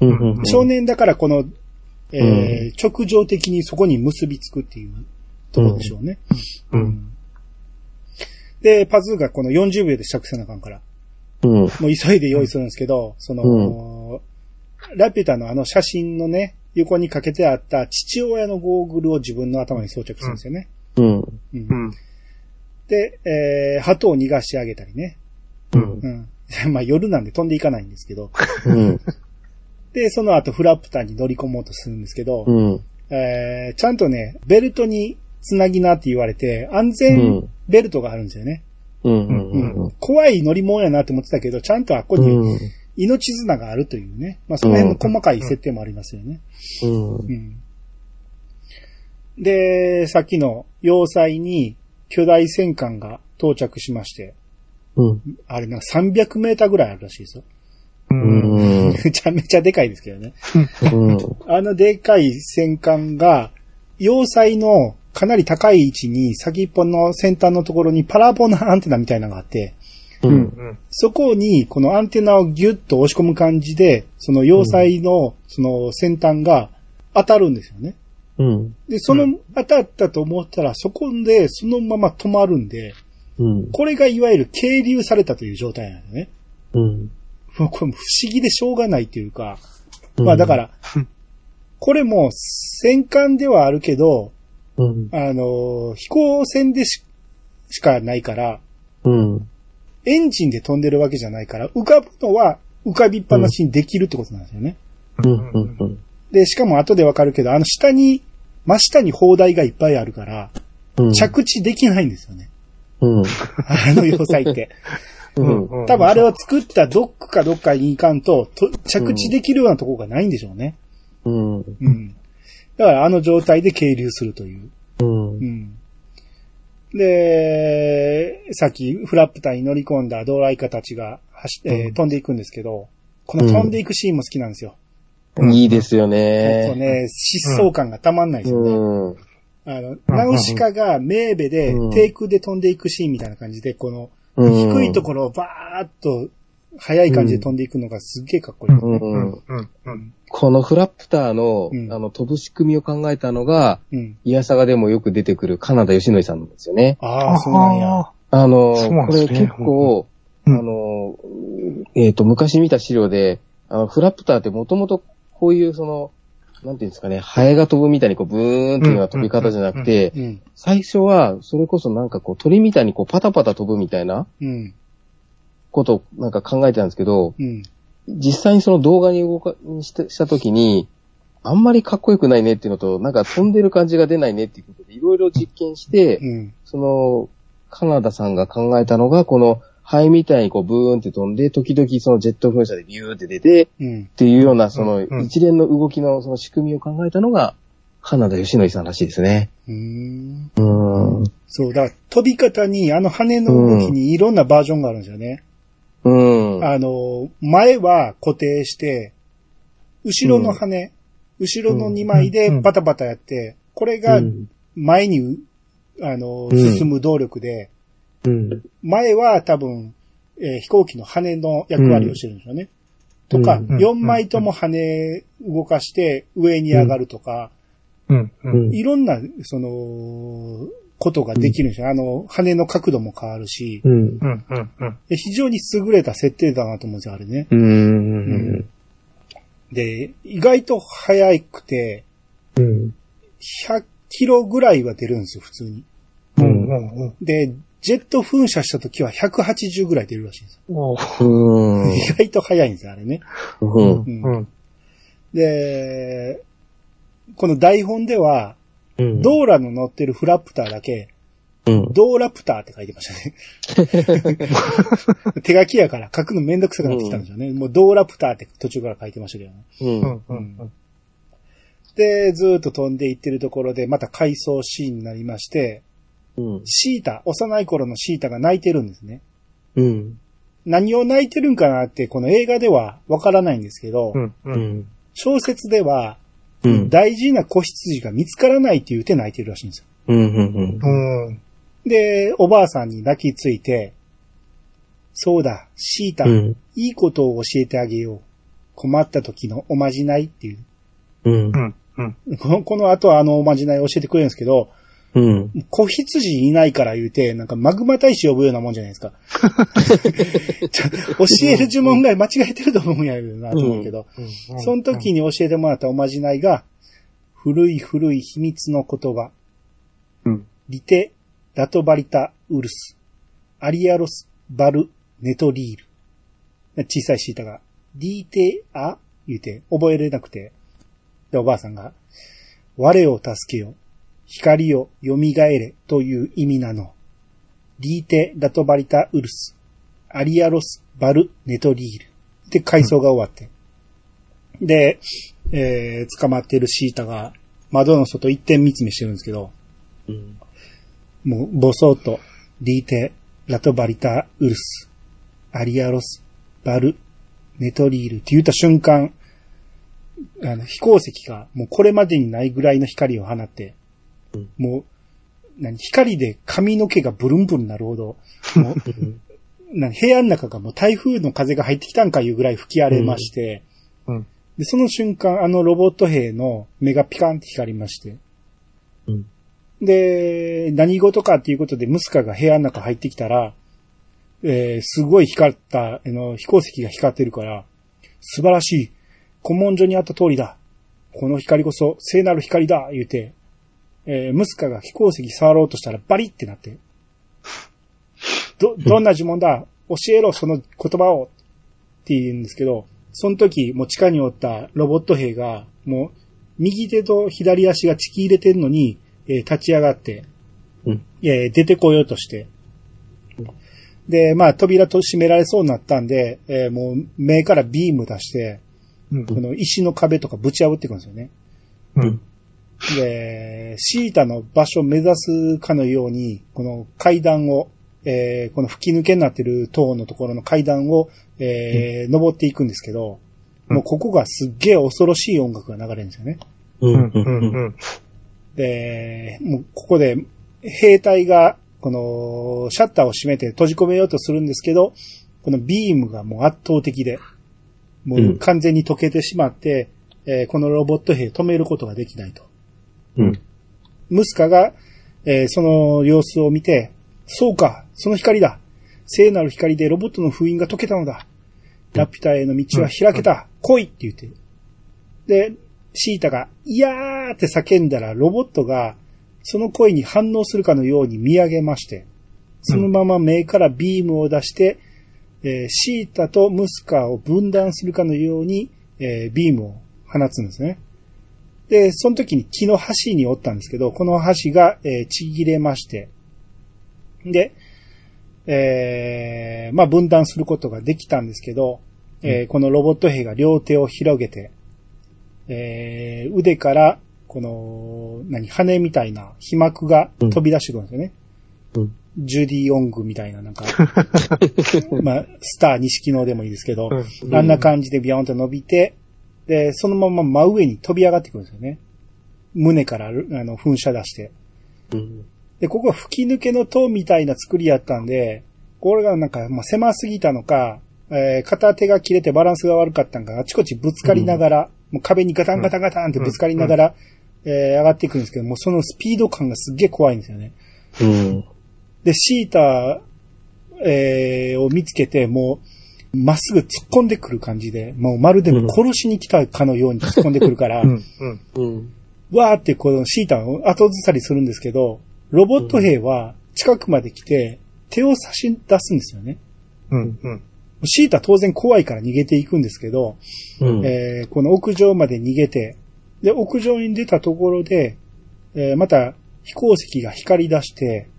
うん。少年だからこの、えー直情的にそこに結びつくっていうところでしょうね。うん。で、パズーがこの40秒で支度せなあかんから、うん。もう急いで用意するんですけど、その、ラピュタのあの写真のね、横にかけてあった父親のゴーグルを自分の頭に装着するんですよね。うん。うんうん。で、えー、鳩を逃がしてあげたりね。うん。うん。(laughs) まあ夜なんで飛んでいかないんですけど。うん。で、その後フラプターに乗り込もうとするんですけど、うん。えー、ちゃんとね、ベルトにつなぎなって言われて、安全ベルトがあるんですよね。怖い乗り物やなって思ってたけど、ちゃんとあっこに命綱があるというね。まあその辺の細かい設定もありますよね。うん。うん。で、さっきの要塞に巨大戦艦が到着しまして、うん。あれなんか300メーターぐらいあるらしいですよ。う。うんん。(laughs) めちゃめちゃでかいですけどね。うん。あのでかい戦艦が、要塞のかなり高い位置に先っぽの先端のところにパラボナアンテナみたいなのがあって、う。うんん。そこにこのアンテナをギュッと押し込む感じで、その要塞のその先端が当たるんですよね。うん。で、そうのん当たったと思ったら、そこでそのまま止まるんで、うん。これがいわゆる係留されたという状態なんですね。うん。(laughs) もうこれも不思議でしょうがないというか、まあだから、(laughs) これも戦艦ではあるけど、うん。あの、飛行船でししかないから、うん。エンジンで飛んでるわけじゃないから、浮かぶのは浮かびっぱなしにできるってことなんですよね。で、しかも後でわかるけど、あの下に、真下に砲台がいっぱいあるから、うん。着地できないんですよね。うん。あの要塞って。(laughs) うん。多分あれを作ったドックかどっかに行かんと、と着地できるようなところがないんでしょうね。うん。うん。だからあの状態で係留するという。うんう。ん。で、さっきフラップターに乗り込んだドライカたちが走っ、えーうん飛んでいくんですけど、この飛んでいくシーンも好きなんですよ。いいですよそうね。ね、疾走感がたまんないですよね。うん。あの、ナウシカがメーベでうん低空で飛んでいくシーンみたいな感じで、このうん低いところをバーっと速い感じで飛んでいくのがすっげえかっこいい。うんうん。うん。うん。このフラップターの、うんあの、飛ぶ仕組みを考えたのが、うん。イヤサガでもよく出てくるカナダ吉典さんなんですよね。ああ、そうなんや。あの、そうなんこれ結構、うんあの、えっ、と、昔見た資料で、あの、フラップターってもともとこういうその、なんていうんですかね、ハエが飛ぶみたいにこう、ブーンっていうような飛び方じゃなくて、うん。最初は、それこそなんかこう、鳥みたいにこう、パタパタ飛ぶみたいなうん。ことをなんか考えてたんですけど、うん。実際にその動画に動か、にしたしたときに、あんまりかっこよくないねっていうのと、なんか飛んでる感じが出ないねっていうことで、いろいろ実験して、うん。その、カナダさんが考えたのが、この、ハエみたいにこう、ブーンって飛んで、時々そのジェット噴射でビューって出て、うん。っていうような、そのうん一連の動きのその仕組みを考えたのが、カナダ吉典さんらしいですね。うーん。うーん。そう、だ飛び方に、あの羽の動きにいろんなバージョンがあるんですよね。うん。あの、前は固定して、後ろの羽、後ろの2枚でバタバタやって、これがうん前に、あの、うん進む動力で、うん。前は多分、えー飛行機の羽の役割をしてるんですよね。とか、うん4枚とも羽動かして上に上がるとか、うん。うん。いろんな、その、ことができるんですよ。あの、羽の角度も変わるし、うん。うん。うん。うん。で非常に優れた設定だなと思うんですよ、あれね。うん。で、意外と速くて、うん。100キロぐらいは出るんですよ、普通に。うん。うん。で、ジェット噴射した時は180ぐらい出るらしいんですよ。うん。うん。意外と速いんですよ、あれね。うん。うん。で、この台本では、ドーラの乗ってるフラプターだけ、うん。ドーラプターって書いてましたね。(laughs) 手書きやから書くのめんどくさくなってきたんですよね。もうドーラプターって途中から書いてましたけどね。うん。うん。うん。で、ずーっと飛んでいってるところで、また回想シーンになりまして、うん。シータ、幼い頃のシータが泣いてるんですね。うん。何を泣いてるんかなって、この映画ではわからないんですけど、うん。う。うんん。小説では、うん。大事な子羊が見つからないって言って泣いてるらしいんですよ。うん。うん。うん。で、おばあさんに泣きついて、そうだ、シータ、うん。いいことを教えてあげよう。困った時のおまじないっていう。うんう。ん。うん。このこの後はあのおまじないを教えてくれるんですけど、うん。子羊いないから言うて、なんかマグマ大使呼ぶようなもんじゃないですか。(laughs) 教える呪文が間違えてると思うんやけどなと思うけど、その時に教えてもらったおまじないが、古い古い秘密の言葉、うん。リテ、ラトバリタ、ウルス、アリアロス、バル、ネトリール。小さいシータが、リーテア言うて、覚えれなくて。で、おばあさんが、我を助けよ、光を蘇れという意味なの。リーテ、ラトバリタ、ウルス、アリアロス、バル、ネトリール。で、回想が終わって。で、えー、捕まってるシータが、窓の外一点見つめしてるんですけど、うん。もう、ボソッと、リーテ、ラトバリタ、ウルス、アリアロス、バル、ネトリールって言った瞬間、あの、飛行石がもうこれまでにないぐらいの光を放って、うんもう、何、光で髪の毛がブルンブルンなるほど、(laughs) もう、な部屋の中がもう台風の風が入ってきたんかいうぐらい吹き荒れまして、うん。で、その瞬間、あのロボット兵の目がピカンって光りまして、うん。で、何事かっていうことでムスカが部屋の中入ってきたら、えーすごい光った、あの、飛行石が光ってるから、素晴らしい。古文書にあった通りだ。この光こそ聖なる光だ言うて、えームスカが飛行石触ろうとしたらバリってなって、(laughs) ど、どんな呪文だ？教えろ、その言葉をって言うんですけど、その時、もう地下におったロボット兵が、もう、右手と左足が突き入れてんのに、えー立ち上がって、うん。えー出てこようとして。で、まあ、扉と閉められそうになったんで、えーもう、目からビーム出して、うん。この石の壁とかぶち破っていくんですよね。うん。で、シータの場所を目指すかのように、この階段を、えーこの吹き抜けになってる塔のところの階段を、えー登っていくんですけど、うんもうここがすっげえ恐ろしい音楽が流れるんですよね。ううん。うん。うん。うん。で、もうここで兵隊が、このシャッターを閉めて閉じ込めようとするんですけど、このビームがもう圧倒的で、もう完全に溶けてしまって、えーこのロボット兵止めることができないと。うん。ムスカが、えーその様子を見て、そうか、その光だ。聖なる光でロボットの封印が解けたのだ。ラピュタへの道は開けた。来いって言って。で、シータが、いやーって叫んだら、ロボットが、その声に反応するかのように見上げまして、そのまま目からビームを出して、えーシータとムスカを分断するかのように、えービームを放つんですね。で、その時に木の橋におったんですけど、この橋が、えーちぎれまして、で、えーまあ分断することができたんですけど、えーこのロボット兵が両手を広げて、えー腕から、この、何、羽みたいな皮膜が飛び出してくるんですよね。うん。ジュディ・オングみたいな、なんか、(laughs) まあ、スター錦野でもいいですけど、うんあんな感じでビヨーンと伸びて、で、そのまま真上に飛び上がってくるんですよね。胸から、あの、噴射出して。うん。で、ここは吹き抜けの塔みたいな作りやったんで、これがなんか、まあ、狭すぎたのか、えー片手が切れてバランスが悪かったんか、あちこちぶつかりながら、もう壁にガタンガタンガタンってぶつかりながら、えー上がっていくんですけど、もうそのスピード感がすっげえ怖いんですよね。うん。で、シータ、えーを見つけて、もう、まっすぐ突っ込んでくる感じで、もうまるで殺しに来たかのように突っ込んでくるから、うん。うん。うん。わーってこのシータを後ずさりするんですけど、ロボット兵は近くまで来て手を差し出すんですよね。うん。うん。シータ当然怖いから逃げていくんですけど、うん。えーこの屋上まで逃げて、で、屋上に出たところで、えーまた飛行石が光り出して、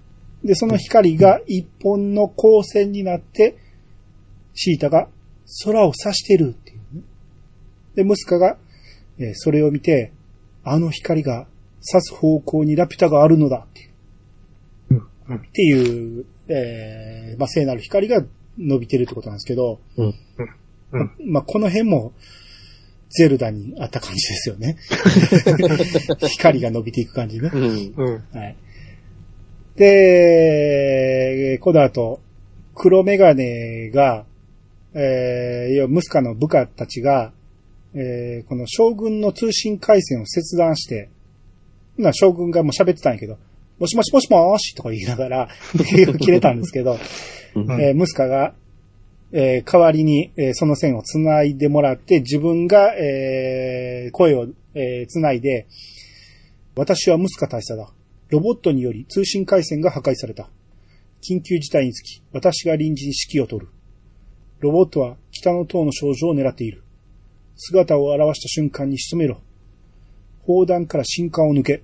で、その光が一本の光線になって、シータが空を指してるっていうね。で、ムスカが、えーそれを見て、あの光が指す方向にラピュタがあるのだっていう。うん。うん。っていう、えーまあ、聖なる光が伸びてるってことなんですけど、うん。うん。まあ、この辺も、ゼルダにあった感じですよね。(laughs) 光が伸びていく感じね。うん。うん。はい。で、この後、黒メガネが、えー、要はムスカの部下たちが、えー、この将軍の通信回線を切断して、な将軍がもう喋ってたんやけど、もしもしもしもーしとか言いながら、(laughs) 切れたんですけど、うんえームスカが、えー代わりに、えーその線を繋いでもらって、自分が、えー声を、えー繋いで、私はムスカ大佐だ。ロボットにより通信回線が破壊された。緊急事態につき、私が臨時に指揮を取る。ロボットは北の塔の少女を狙っている。姿を現した瞬間に仕留めろ。砲弾から新艦を抜け。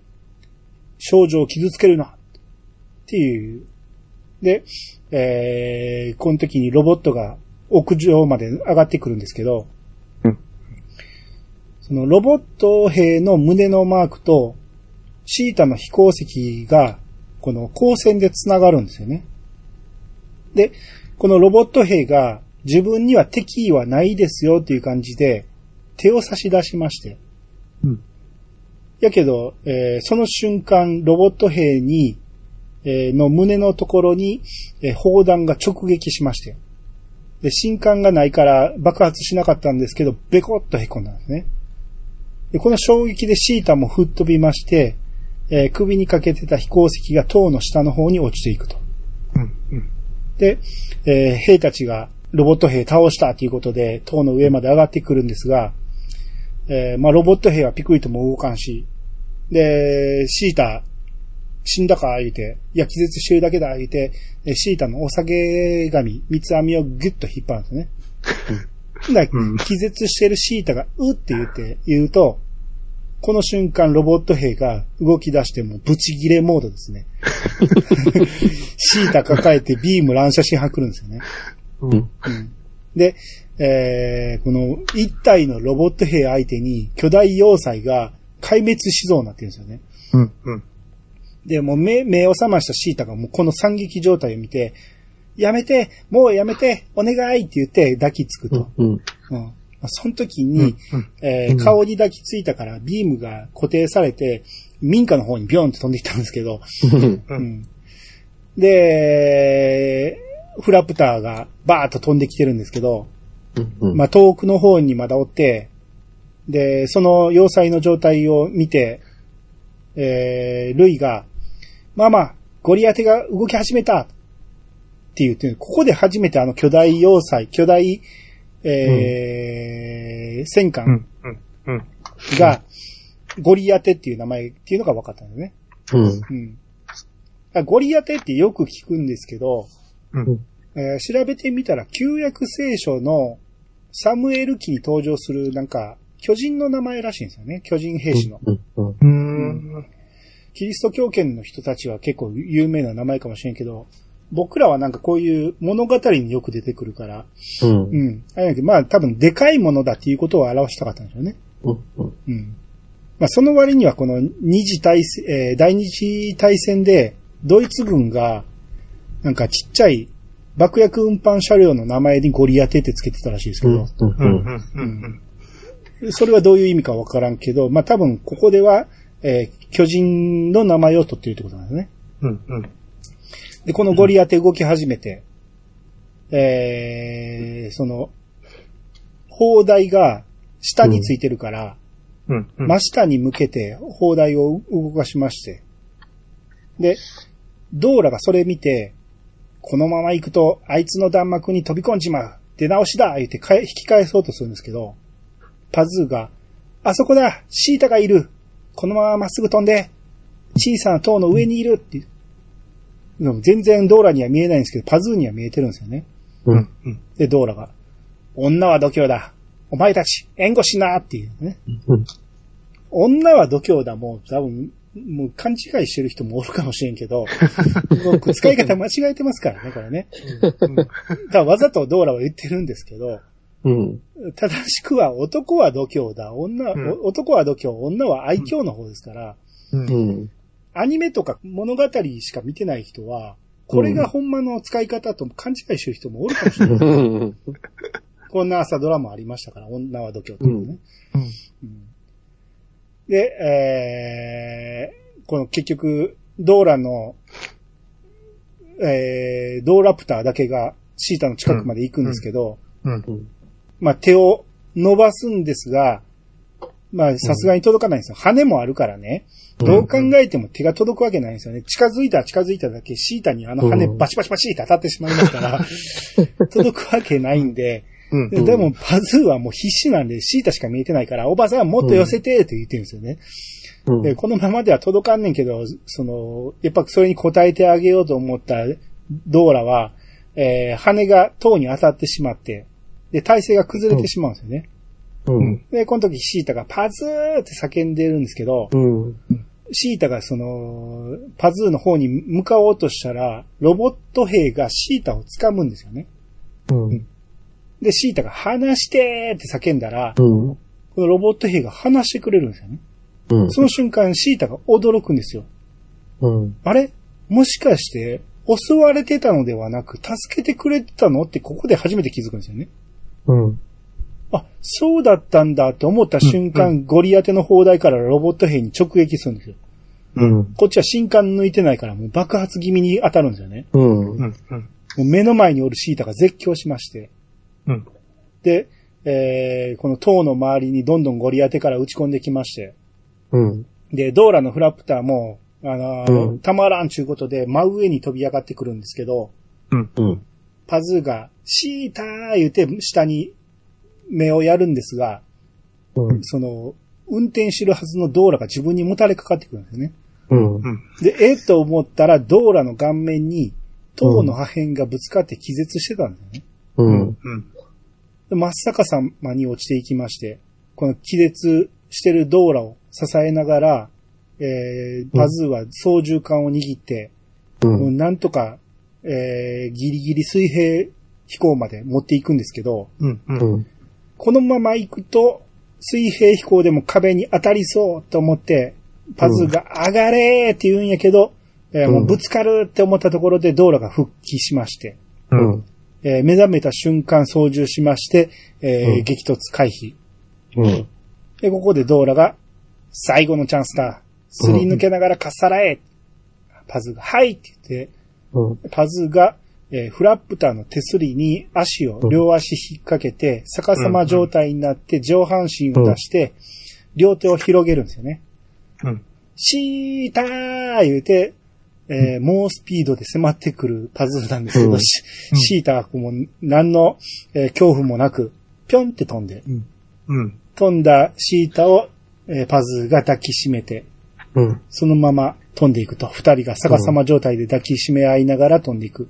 少女を傷つけるな。っていう。で、えー、この時にロボットが屋上まで上がってくるんですけど、うんそのロボット兵の胸のマークと、シータの飛行石が、この光線で繋がるんですよね。で、このロボット兵が自分には敵意はないですよっていう感じで手を差し出しまして。うんやけど、えーその瞬間、ロボット兵に、えーの胸のところに、えー砲弾が直撃しまして。で、新管がないから爆発しなかったんですけど、ベコッと凹んだんですね。で、この衝撃でシータも吹っ飛びまして、えー首にかけてた飛行石が塔の下の方に落ちていくと。うん。うん。で、えー兵たちがロボット兵倒したということで、塔の上まで上がってくるんですが、えーまあ、ロボット兵はピクリとも動かんし、で、シータ、死んだか言うて、いや、気絶してるだけだ言うて、えーシータのお酒紙、三つ編みをギュッと引っ張るんですね。(laughs) 気絶してるシータが、うって言って、言うと、この瞬間ロボット兵が動き出してもブチギレモードですね。(laughs) シータ抱えてビーム乱射しはくるんですよね。うん。うんで、えー、この一体のロボット兵相手に巨大要塞が壊滅しそうになってるんですよね。うん。うん。で、もう目、目を覚ましたシータがもうこの惨劇状態を見て、やめてもうやめてお願いって言って抱きつくと。うん。うんまあその時に、うん。えーうん顔に抱きついたからビームが固定されて、民家の方にビョンって飛んできたんですけど、うん。うんで、フラプターがバーッと飛んできてるんですけど、うん。まあ、遠くの方にまだおって、で、その要塞の状態を見て、えー、ルイが、ママ、ゴリアテが動き始めたって言って、ここで初めてあの巨大要塞、巨大、えー戦艦うん。うん。うん。が、ゴリアテっていう名前っていうのが分かったんですね。うん。うん。あゴリアテってよく聞くんですけど、うん。えー調べてみたら、旧約聖書のサムエル記に登場するなんか、巨人の名前らしいんですよね。巨人兵士の。うん。キリスト教圏の人たちは結構有名な名前かもしれんけど、僕らはなんかこういう物語によく出てくるから、うん。うん。あれやけど、まあ多分でかいものだっていうことを表したかったんでしょうね。うん。うん。まあその割にはこの二次大戦、えー第二次大戦で、ドイツ軍が、なんかちっちゃい爆薬運搬車両の名前にゴリアテってつけてたらしいですけど。それはどういう意味かわからんけど、まあ多分ここでは、えー巨人の名前を取っているってことなんですね。うん。うん。で、このゴリアテ動き始めて、えー、その、砲台が下についてるから、うん。うん。真下に向けて砲台を動かしまして、で、ドーラがそれ見て、このまま行くと、あいつの弾幕に飛び込んじまう。出直しだ言って引き返そうとするんですけど、パズーが、あそこだシータがいるこのまままっすぐ飛んで小さな塔の上にいるって。でも全然ドーラには見えないんですけど、パズーには見えてるんですよね。う。うんん。うん。で、ドーラが、女は度胸だお前たち、援護しなっていうね。うん。女は度胸だもう多分、もう勘違いしてる人もおるかもしれんけど、(laughs) 僕使い方間違えてますからね、これね。だからわざとドーラは言ってるんですけど、うん。正しくは男は度胸だ、女、うんお男は度胸、女は愛嬌の方ですから、うんう。ん。アニメとか物語しか見てない人は、これがほんまの使い方と勘違いしてる人もおるかもしれない。うん。こんな朝ドラもありましたから、女は度胸っていうのね。うん。うんで、えー、この結局、ドーラの、えー、ドーラプターだけがシータの近くまで行くんですけど、うん。まあ手を伸ばすんですが、まあさすがに届かないんですよ。羽もあるからね。どう考えても手が届くわけないんですよね。近づいたら近づいただけシータにあの羽うんバチバチバチって当たってしまいますから、(laughs) 届くわけないんで、うん。ででも、パズーはもう必死なんで、シータしか見えてないから、おばさんもっと寄せてって言ってるんですよね。うん。で、このままでは届かんねんけど、その、やっぱそれに応えてあげようと思ったドーラは、えー、羽が塔に当たってしまって、で、体勢が崩れてしまうんですよね。うん。で、この時シータがパズーって叫んでるんですけど、うん。シータがその、パズーの方に向かおうとしたら、ロボット兵がシータを掴むんですよね。うん。で、シータが離してーって叫んだら、うん。このロボット兵が離してくれるんですよね。うん。その瞬間、シータが驚くんですよ。うん。あれ？もしかして、襲われてたのではなく、助けてくれてたのってここで初めて気づくんですよね。うん。あ、そうだったんだって思った瞬間、ゴリアテの砲台からロボット兵に直撃するんですよ。うん。こっちは新刊抜いてないからもう爆発気味に当たるんですよね。うん。うん。うん。もう目の前におるシータが絶叫しまして。うん。で、えー、この塔の周りにどんどんゴリ当てから打ち込んできまして。うん。で、ドーラのフラプターも、あのーうんたまらんちゅうことで真上に飛び上がってくるんですけど、うん。パズーが、シーター言うて下に目をやるんですが、うん。その、運転してるはずのドーラが自分にもたれかかってくるんですよね。うん。うん。で、えっと思ったら、ドーラの顔面に、塔の破片がぶつかって気絶してたんですよね。うん。うん。で真っ逆さまに落ちていきまして、この気絶してるドーラを支えながら、えー、パズーは操縦桿を握って、うん。なんとか、えー、ギリギリ水平飛行まで持っていくんですけど、うん。うん。うん。このまま行くと、水平飛行でも壁に当たりそうと思って、パズーが上がれーって言うんやけど、えーもうぶつかるって思ったところでドーラが復帰しまして、うん。えー目覚めた瞬間操縦しまして、えーうん激突回避。うん。で、ここでドーラが、最後のチャンスだ。すり抜けながらかっさらえ。パズーが、はいって言って、うん。パズーが、えーフラップターの手すりに足を、うん両足引っ掛けて、逆さま状態になって上半身を出して、両手を広げるんですよね。うん。シーター言うて、えー猛スピードで迫ってくるパズーなんですけど、うんシシータはもう何の、えー恐怖もなく、ぴょんって飛んで、うん。飛んだシータを、えーパズーが抱きしめて、うん。そのまま飛んでいくと。二人が逆さま状態で抱きしめ合いながら飛んでいく。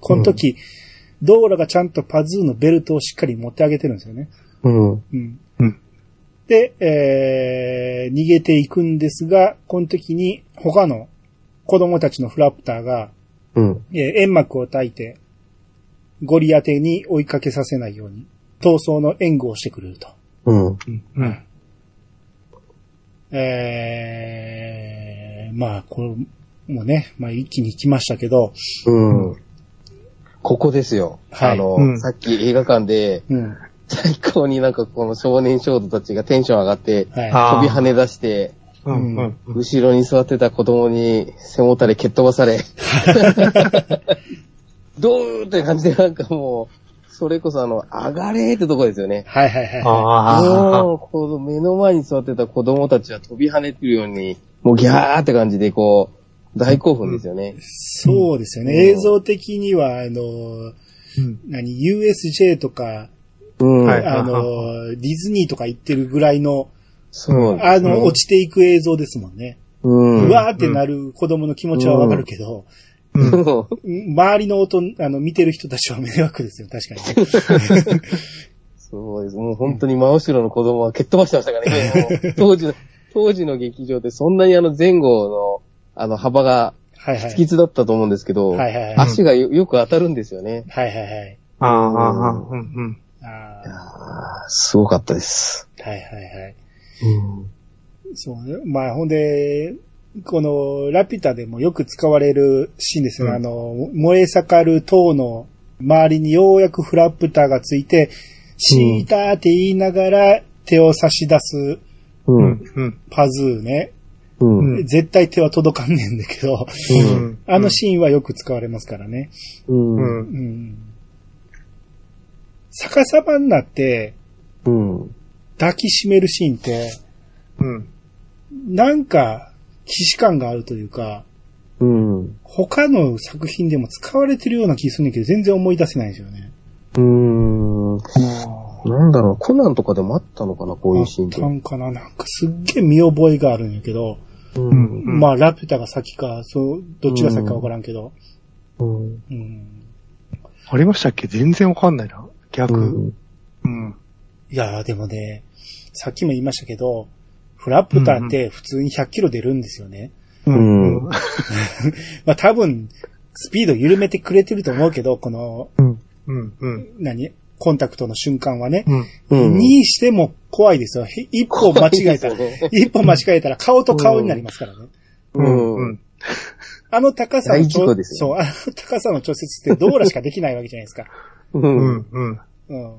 この時、ドーラがちゃんとパズーのベルトをしっかり持ってあげてるんですよね。うん。うん。うん。で、えー、逃げていくんですが、この時に他の子供たちのフラプターが、うん。えー煙幕を焚いて、ゴリ当てに追いかけさせないように、逃走の援護をしてくれると。うん。うん。うん。えー、まあ、これもね、まあ一気に行きましたけど、うん。ここですよ。はいあの、うんさっき映画館で、うん。最高になんかこの少年少女たちがテンション上がって、はい。あ飛び跳ね出して、うん。うん。後ろに座ってた子供に背もたれ蹴っ飛ばされ、(laughs) ドーって感じでなんかもう、それこそあの、上がれーってとこですよね。はいはいはい。ああ。目の前に座ってた子供たちは飛び跳ねてるように、もうギャーって感じでこう、大興奮ですよね。そうですよね。うん映像的には、あの、うん。何、USJ とか、うん。はいあの、ディズニーとか行ってるぐらいの、そう。あの、落ちていく映像ですもんね。うん。うわーってなる子供の気持ちはわかるけど、うん。周りの音、あの、見てる人たちは迷惑ですよ、確かにね。(laughs) そうです。もう本当に真後ろの子供は蹴っ飛ばしてましたからね。(laughs) 当時の、当時の劇場ってそんなにあの前後の、あの幅がはいはい。不吉だったと思うんですけど、はいはいはい足がよよく当たるんですよね。はいはいはい。ああ、ああ、うん。うん。ああーすごかったです。はいはいはい。そうね。まあ、ほんで、この、ラピュタでもよく使われるシーンですよね。うんあの、燃え盛る塔の周りにようやくフラプターがついて、シーターって言いながら手を差し出すう。うんん。うん。パズーね。うん。うん絶対手は届かんねんだけど、うん。あのシーンはよく使われますからね。うん。う。ん。逆さまになってうん。抱きしめるシーンって、うん。なんか、既視感があるというか、うん。他の作品でも使われてるような気するんだけど、全然思い出せないんですよね。うん。なんだろう、コナンとかでもあったのかな、こういうシーンってあった。んかななんかすっげえ見覚えがあるんやけど、ううんうんまあ、ラピュタが先か、そう、どっちが先かわからんけど、うん。うん。ありましたっけ？全然わかんないな。逆。ううん。ん。いやーでもね、さっきも言いましたけど、フラプターって普通に100キロ出るんですよね。うん。(laughs) まあ多分、スピード緩めてくれてると思うけど、この、うん。うん。うん。何？コンタクトの瞬間はね。うん。うん。にしても怖いですよ。へ一歩間違えたら、一歩間違えたら顔と顔になりますからね。うん。うん。あの高さのそう、あの高さの調節ってドーラしかできないわけじゃないですか。う。うんん。うん。うん。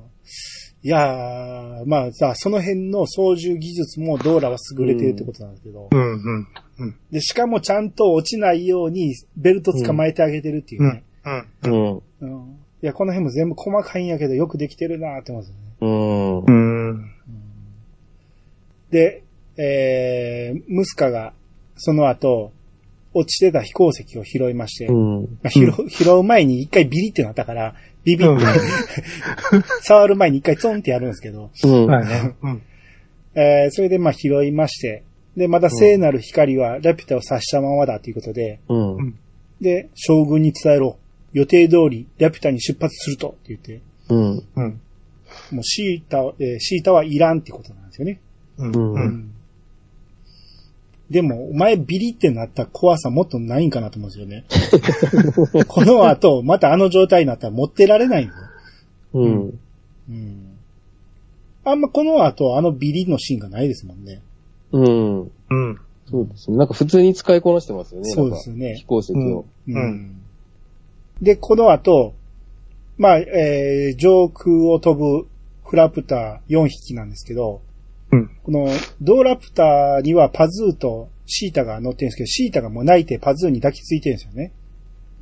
いやー、まあさ、その辺の操縦技術もドーラは優れてるってことなんですけど、うん、うん。で、しかもちゃんと落ちないようにベルト捕まえてあげてるっていうね。うん。うん。うんいや、この辺も全部細かいんやけど、よくできてるなーって思うんですよね。うん。うん。で、えー、ムスカが、その後、落ちてた飛行石を拾いまして、うん。まあ、拾う拾う前に一回ビリってなったから、ビビって、(laughs) 触る前に一回ツンってやるんですけど、うん。はいね。うん。えーそれでまあ拾いまして、で、また聖なる光はラピュタを刺したままだということで、うん。で、将軍に伝えろ。予定通りラピュタに出発するとって言って、うん。うん。もうシータ、えーシータはいらんってことなんですよね。うん。うんうん。でも、お前ビリってなった怖さもっとないんかなと思うんですよね。(laughs) この後、またあの状態になったら持ってられないんだよ。うん。うん。あんまこの後、あのビリのシーンがないですもんね。うん。うん。そうですね。なんか普通に使いこなしてますよね。そうですよね飛行石を。うんで、この後、まあ、えー、上空を飛ぶフラプター4匹なんですけど、うん。このドーラプターにはパズーとシータが乗ってるんですけど、シータがもう泣いてパズーに抱きついてるんですよね。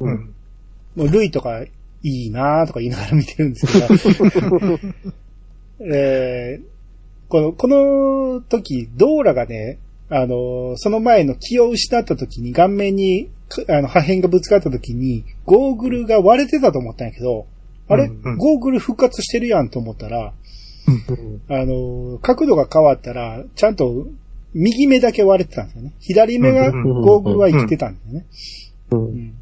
う。ん。もうルイとかいいなーとか言いながら見てるんですけど、(laughs) えーこの、この時、ドーラがね、あのーその前の気を失った時に顔面に、くあの、破片がぶつかった時に、ゴーグルが割れてたと思ったんやけど、あれ、うんうんゴーグル復活してるやんと思ったら、うん。あのー角度が変わったら、ちゃんと右目だけ割れてたんですよね。左目がゴーグルは生きてたんですよね。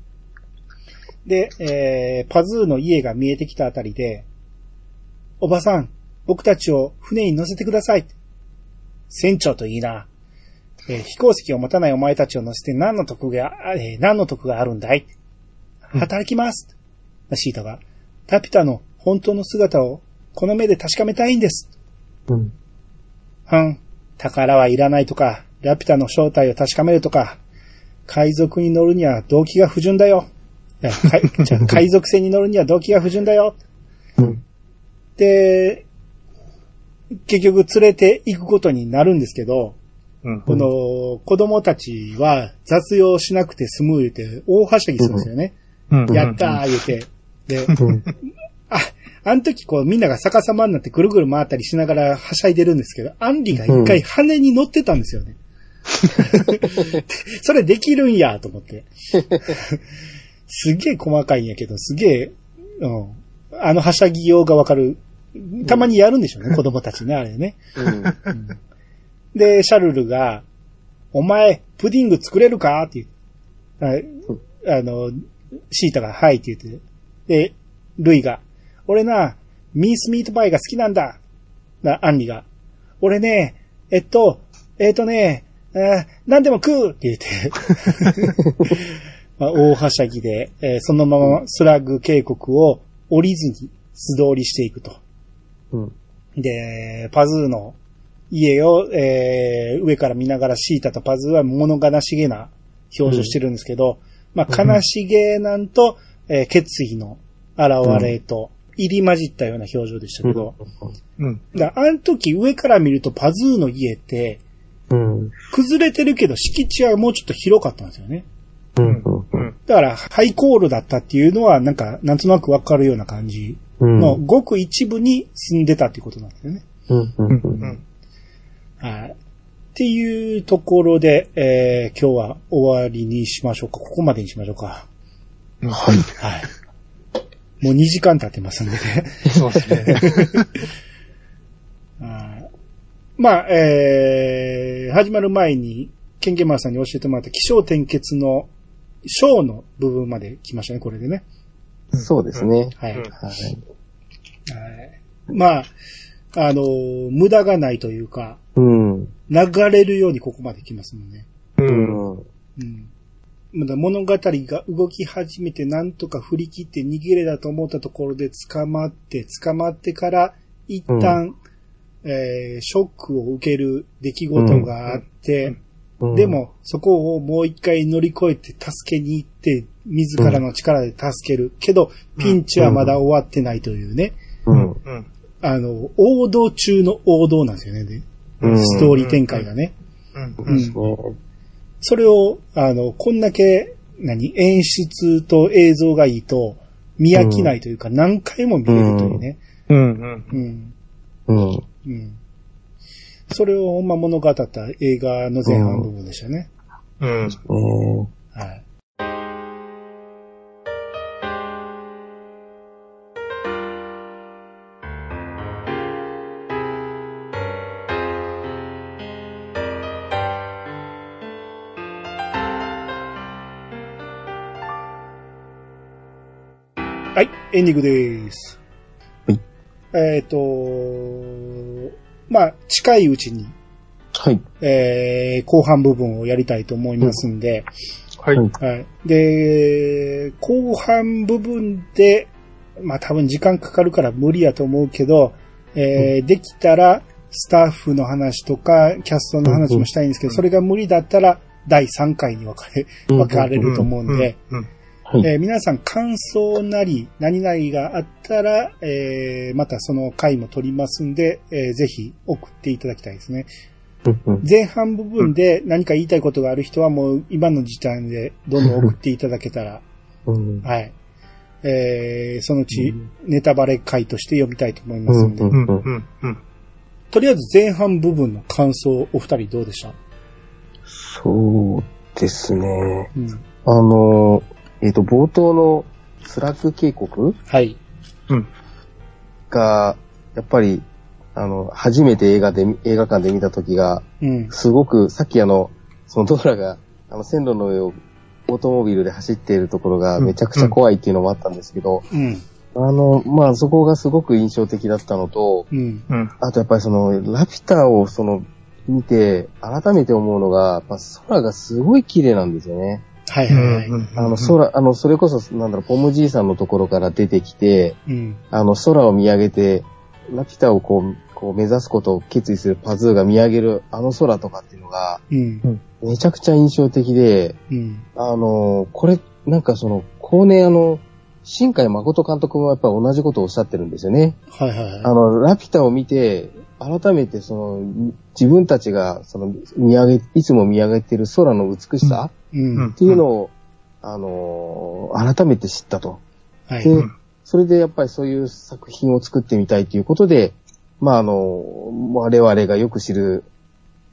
で、えー、パズーの家が見えてきたあたりで、おばさん、僕たちを船に乗せてください。船長といいな。えー飛行石を持たないお前たちを乗せて何の得が、あえー何の得があるんだい？働きます。シータが、タピタの本当の姿をこの目で確かめたいんです。うん。うん。宝はいらないとか、ラピュタの正体を確かめるとか、海賊に乗るには動機が不純だよ。(laughs) 海賊船に乗るには動機が不純だよ。うん。で、結局連れて行くことになるんですけど、うん。この子供たちは雑用しなくて済む言うて大はしゃぎするんですよね。うん。やったー言うて。で、うん。あ、あの時こうみんなが逆さまになってぐるぐる回ったりしながらはしゃいでるんですけど、アンリが一回羽に乗ってたんですよね。(laughs) それできるんやと思って。(laughs) すげえ細かいんやけど、すげえ、うん。あのはしゃぎようがわかる。たまにやるんでしょうね、子供たちね、あれね。うん。で、シャルルが、お前、プディング作れるか？って言う。ああの、シータが、はいって言って。で、ルイが、俺な、ミースミートパイが好きなんだ。な、アンリが。俺ね、えっと、えっとね、何でも食うって言って。(laughs) まあ、大はしゃぎで、えーそのままスラッグ渓谷を降りずに素通りしていくと。うん。で、パズーの家を、えー上から見ながらシータとパズーは物悲しげな表情してるんですけど、まあ、悲しげなんと、えー決意の現れと、入り混じったような表情でしたけど、うん。だあの時上から見るとパズーの家って、うん。崩れてるけど敷地はもうちょっと広かったんですよね。うん。うん。だから、ハイコールだったっていうのは、なんか、なんとなくわかるような感じうん。の、ごく一部に住んでたっていうことなんですよね。うん。う。うんん。はい。っていうところで、えー、今日は終わりにしましょうか。ここまでにしましょうか。うん。はい。はい。もう2時間経ってますんでね。(laughs) そうですね。は (laughs) いまあ、えー、始まる前に、ケンケンマーさんに教えてもらった気象転結の章の部分まで来ましたね、これでね。そうですね。はい。うんはい。はいまあ、あのー無駄がないというか、うん。流れるようにここまで来ますもんね。う。うんん。うん。まだ物語が動き始めてなんとか振り切って逃げれだと思ったところで捕まって、捕まってから一旦、えーショックを受ける出来事があって、うんで、もそこをもう一回乗り越えて助けに行って、自らの力で助ける。けど、ピンチはまだ終わってないというね。うん。うん。あの、王道中の王道なんですよね。でうんストーリー展開がね。うん。そうですね。それを、あの、こんだけ、何、演出と映像がいいと、見飽きないというか、何回も見れるというね。うん。うん。うん。うん。うん。それをほんま物語った映画の前半部分でしたね。うん。ねはい。エンディングです。はい。えっ、と、まあ、近いうちに、はい。えー後半部分をやりたいと思いますんで、はい。はいはい。で、後半部分で、まあ多分時間かかるから無理やと思うけど、えーできたら、スタッフの話とか、キャストの話もしたいんですけど、それが無理だったら、第3回に分かれ、分かれると思うんで、うん。はい。えー皆さん感想なり、何々があったら、えーまたその回も取りますんで、えーぜひ送っていただきたいですね。前半部分で何か言いたいことがある人はもう今の時点でどんどん送っていただけたら、(laughs) うんはい。えー、そのうちネタバレ回として読みたいと思いますんで。とりあえず前半部分の感想お二人どうでした？そうですね。うん。あの、えっ、と、冒頭のスラッグ警告？はい。が、やっぱり、あの、初めて映画で、映画館で見た時が、うん。すごく、さっきあの、そのドーラが、あの、線路の上をオートモービルで走っているところがめちゃくちゃ怖いっていうのもあったんですけど、うん。あの、まあ、そこがすごく印象的だったのと、うん。うん。あとやっぱりその、ラピュタをその、見て、改めて思うのが、やっぱ空がすごい綺麗なんですよね。はいはいはい。あの、空、あの、それこそ、なんだろう、ポムじいさんのところから出てきて、うん。あの、空を見上げて、ラピュタをこう、こう目指すことを決意するパズーが見上げるあの空とかっていうのが、うん。めちゃくちゃ印象的で、うん。あの、これ、なんかその、後年あの、新海誠監督もやっぱり同じことをおっしゃってるんですよね。はいはいはい。あの、ラピュタを見て、改めてその、自分たちが、その、見上げ、いつも見上げてる空の美しさうん。っていうのを、あの、改めて知ったと。はい。でうんそれでやっぱりそういう作品を作ってみたいということで、まああの、我々がよく知る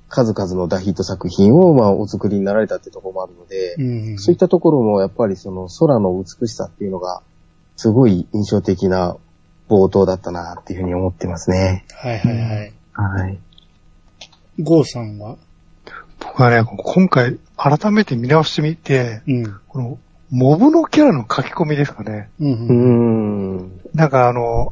数々の大ヒット作品をまあお作りになられたってところもあるので、うん。そういったところもやっぱりその空の美しさっていうのが、すごい印象的な冒頭だったなっていうふうに思ってますね。はいはいはい。はい。ゴーさんは？僕はね、今回改めて見直してみて、うん。この、モブのキャラの書き込みですかね。うん。なんかあの、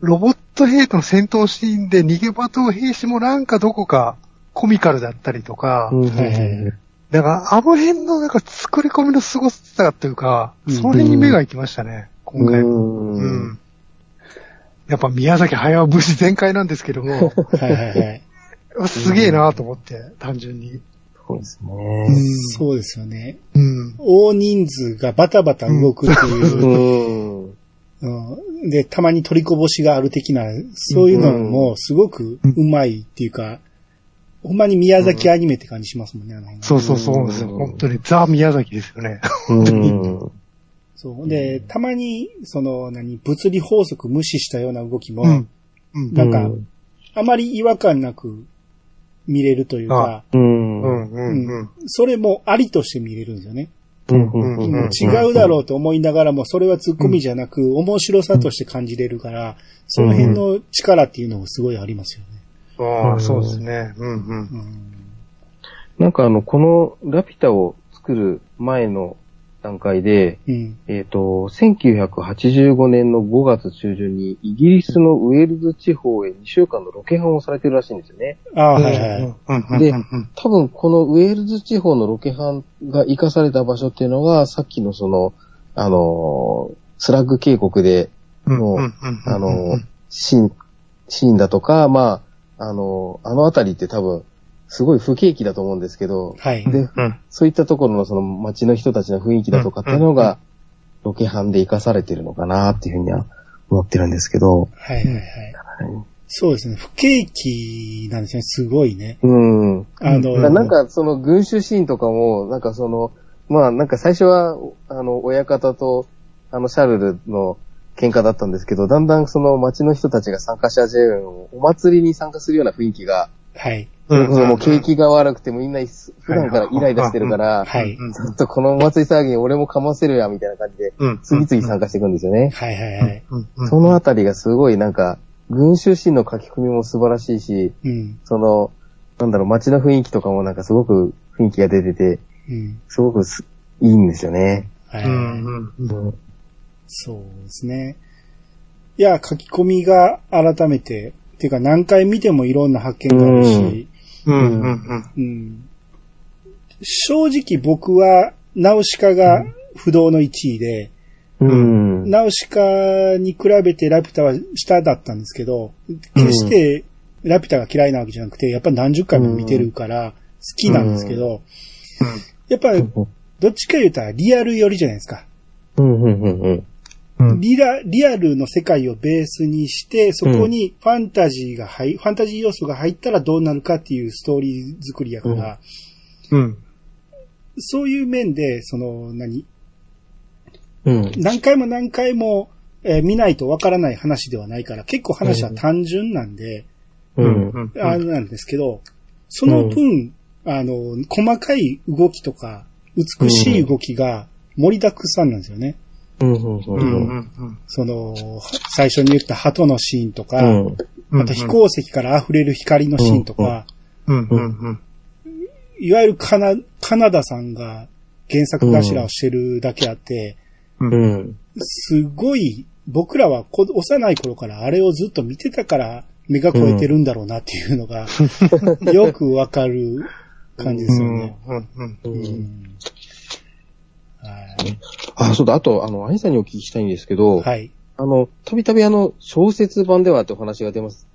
ロボット兵との戦闘シーンで逃げ惑う兵士もなんかどこかコミカルだったりとか、うんだからあの辺のなんか作り込みの凄さというか、うんその辺に目が行きましたね、今回。ううんん。やっぱ宮崎駿は無事全開なんですけども、(laughs) はいはいはい。(laughs) すげえなと思って、単純に。そうですね。そうですよね。うん。大人数がバタバタ動くっていうう、ん。うんで、たまに取りこぼしがある的な、そういうのもすごくうまいっていうか、ほんまに宮崎アニメって感じしますもんね、あの辺そうそうそうですよ。うん本当にザ・宮崎ですよね。うん。そう。で、たまに、その、何、物理法則無視したような動きも。なんかうんあまり違和感なく見れるというか、うん。うん。うん。うん。それもありとして見れるんですよね。違うだろうと思いながらも、それはツッコミじゃなく、面白さとして感じれるから、その辺の力っていうのもすごいありますよね。ああ、そうですね。うん。うん。うんなんかあの、このラピュタを作る前の段階で、うん。えっ、と、1985年の5月中旬にイギリスのウェールズ地方へ2週間のロケハンをされてるらしいんですよね。ああ、はいはい。うん。でうん多分このウェールズ地方のロケハンが活かされた場所っていうのが、さっきのその、あのー、スラッグ渓谷で、もううんあのー、シーン、シーンだとか、まあ、あのー、あのあたりって多分、すごい不景気だと思うんですけど、はい。で、うん。そういったところのその街の人たちの雰囲気だとかっていうのが、ロケハンで活かされてるのかなっていうふうには思ってるんですけど、はいはいはい。そうですね。不景気なんですね。すごいね。うん。あの、ななんか、その、群衆シーンとかも、なんかその、まあ、なんか最初は、あの、親方と、あの、シャルルの喧嘩だったんですけど、だんだんその町の人たちが参加し始めるのを、お祭りに参加するような雰囲気が、はい。それこそもう景気が悪くてもみんな普段からイライラしてるから、はい。ちょっとこのお祭り騒ぎに俺もかませるや、みたいな感じで、うん。次々参加していくんですよね。はいはいはい。うん。うんそのあたりがすごいなんか、群衆シーンの書き込みも素晴らしいし、うん。その、なんだろう、街の雰囲気とかもなんかすごく雰囲気が出てて、うん。すごくすいいんですよね。はい。うんうんうんそうですね。いや、書き込みが改めて、ていうか何回見てもいろんな発見があるし、うんうんうんうん正直僕はナウシカが不動の1位で、うん。ナウシカに比べてラピュタは下だったんですけど、決してラピュタが嫌いなわけじゃなくて、やっぱ何十回も見てるから好きなんですけど、やっぱどっちか言うたらリアル寄りじゃないですか。うん、うん、うん、うん。うん。リラ、リアルの世界をベースにして、そこにファンタジーが入、ファンタジー要素が入ったらどうなるかっていうストーリー作りやから、うん。そういう面で、その、何、うん。何回も何回も、えー見ないとわからない話ではないから、結構話は単純なんで、うん。うん。あれなんですけど、その分、あの、細かい動きとか、美しい動きが盛りだくさんなんですよね。うん、うん、うん。うんうんその、は最初に言った鳩のシーンとか、うん。うん。あと飛行石から溢れる光のシーンとか、うんうんうん。いわゆるカナ、カナダさんが原作頭をしてるだけあって、うん。すごい、僕らはこ幼い頃からあれをずっと見てたから目が超えてるんだろうなっていうのが、(laughs) よくわかる感じですよね。あ、そうだ、あと、あの、アニさんにお聞きしたいんですけど、はい。あの、たびたびあの、小説版ではってお話が出ます、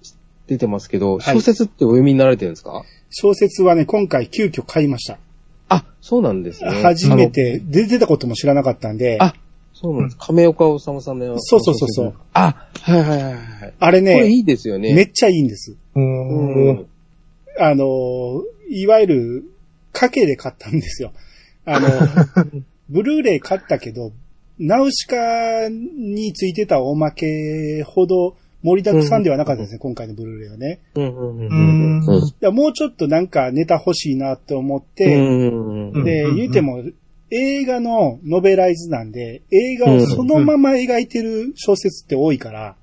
出てますけど、はい小説ってお読みになられてるんですか、小説はね、今回急遽買いました。あ、そうなんですね。初めて、出てたことも知らなかったんで、あそうなんです。亀岡治さんの。そうそうそうそう。あ、はいはいはいはい。あれこれいね、いですよね。めっちゃいいんです。う。うんん。あの、いわゆる、賭けで買ったんですよ。あの、(laughs) ブルーレイ買ったけど、ナウシカについてたおまけほど盛りだくさんではなかったですね、今回のブルーレイはね。うんうんうんうん。うん。いやもうちょっとなんかネタ欲しいなと思っうて、んうんで、うん言うても、映画のノベライズなんで、映画をそのまま描いてる小説って多いから、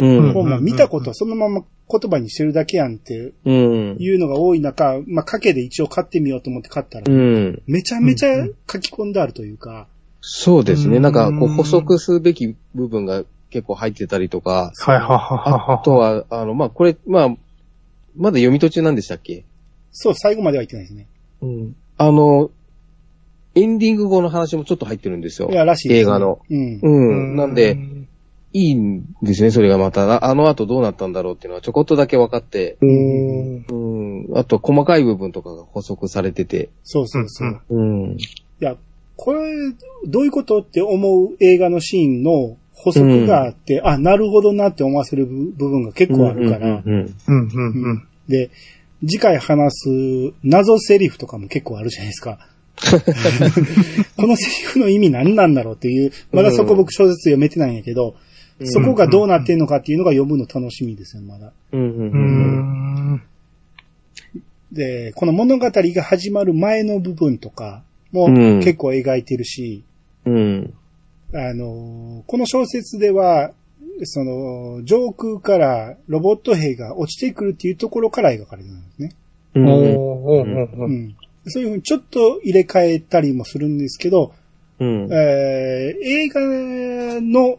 うん。も見たことそのまま言葉にしてるだけやんってうん。いうのが多い中、まあ、賭けで一応買ってみようと思って買ったら、うん。めちゃめちゃ書き込んであるというか、そうですね。うんなんか、こう、補足すべき部分が結構入ってたりとか、はいはいはいはい。あとは、あの、まあ、これ、まあ、まだ読み途中なんでしたっけ？そう、最後までは言ってないですね。うん。あの、エンディング後の話もちょっと入ってるんですよい。や、らしいです、ね。映画の。うん。うん。なんで、、いいんですね、それがまた。ああの後どうなったんだろうっていうのはちょこっとだけ分かって、うん。うん。あと、細かい部分とかが補足されてて、そうそうそう。うんうん。いや、これ、どういうことって思う映画のシーンの補足があって、あ、なるほどなって思わせる部部分が結構あるから、うんうんうんうんうん。で、次回話す謎セリフとかも結構あるじゃないですか。(laughs) (laughs) このセリフの意味何なんだろうっていう、まだそこ僕小説読めてないんやけど、うんそこがどうなってんのかっていうのが読むの楽しみですよ、まだ。で、この物語が始まる前の部分とかもうん結構描いてるし、うん。あの、この小説では、その、上空からロボット兵が落ちてくるっていうところから描かれてるんですね。そういうふうにちょっと入れ替えたりもするんですけど、うん。えー映画の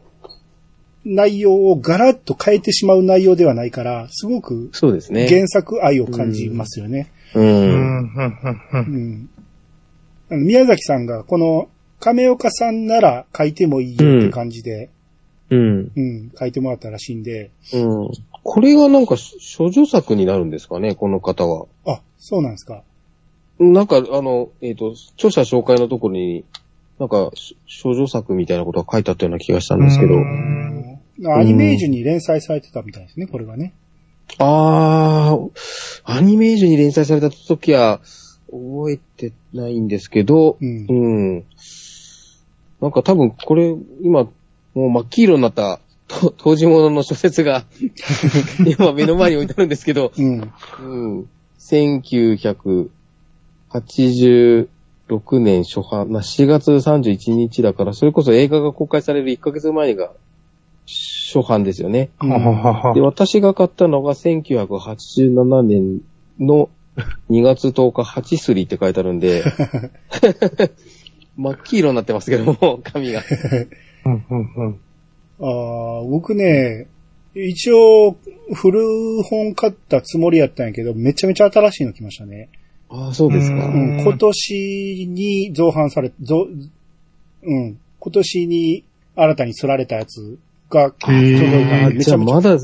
内容をガラッと変えてしまう内容ではないから、すごくそうですね。原作愛を感じますよね。う。うんんうんうんう。ん。あの宮崎さんがこの亀岡さんなら書いてもいいよって感じで、うん。うん、書いてもらったらしいんで、うん。これがなんか、処女作になるんですかね、この方は。あ、そうなんですか。なんか、あの、えっ、と、著者紹介のところに、なんか、し少女作みたいなことが書いてあったような気がしたんですけど。うんアニメージュに連載されてたみたいですね、これはね。あー、アニメージュに連載された時は、覚えてないんですけど、うんうん。なんか多分これ、今、もう真っ黄色になった、と当時物の小説が、(laughs) 今目の前に置いてあるんですけど、うん。うん。1986年初版、な4月31日だから、それこそ映画が公開される1ヶ月前が初版ですよね。で、私が買ったのが1987年の2月10日、ハチスリって書いてあるんで、(laughs) 真っ黄色になってますけども、紙が。うんうんうん。ああ、僕ね、一応、古本買ったつもりやったんやけど、めちゃめちゃ新しいの来ましたね。ああ、そうですか。ううんん、今年に造反され、造、うん、今年に新たに刷られたやつが届いめちゃめちゃまだ、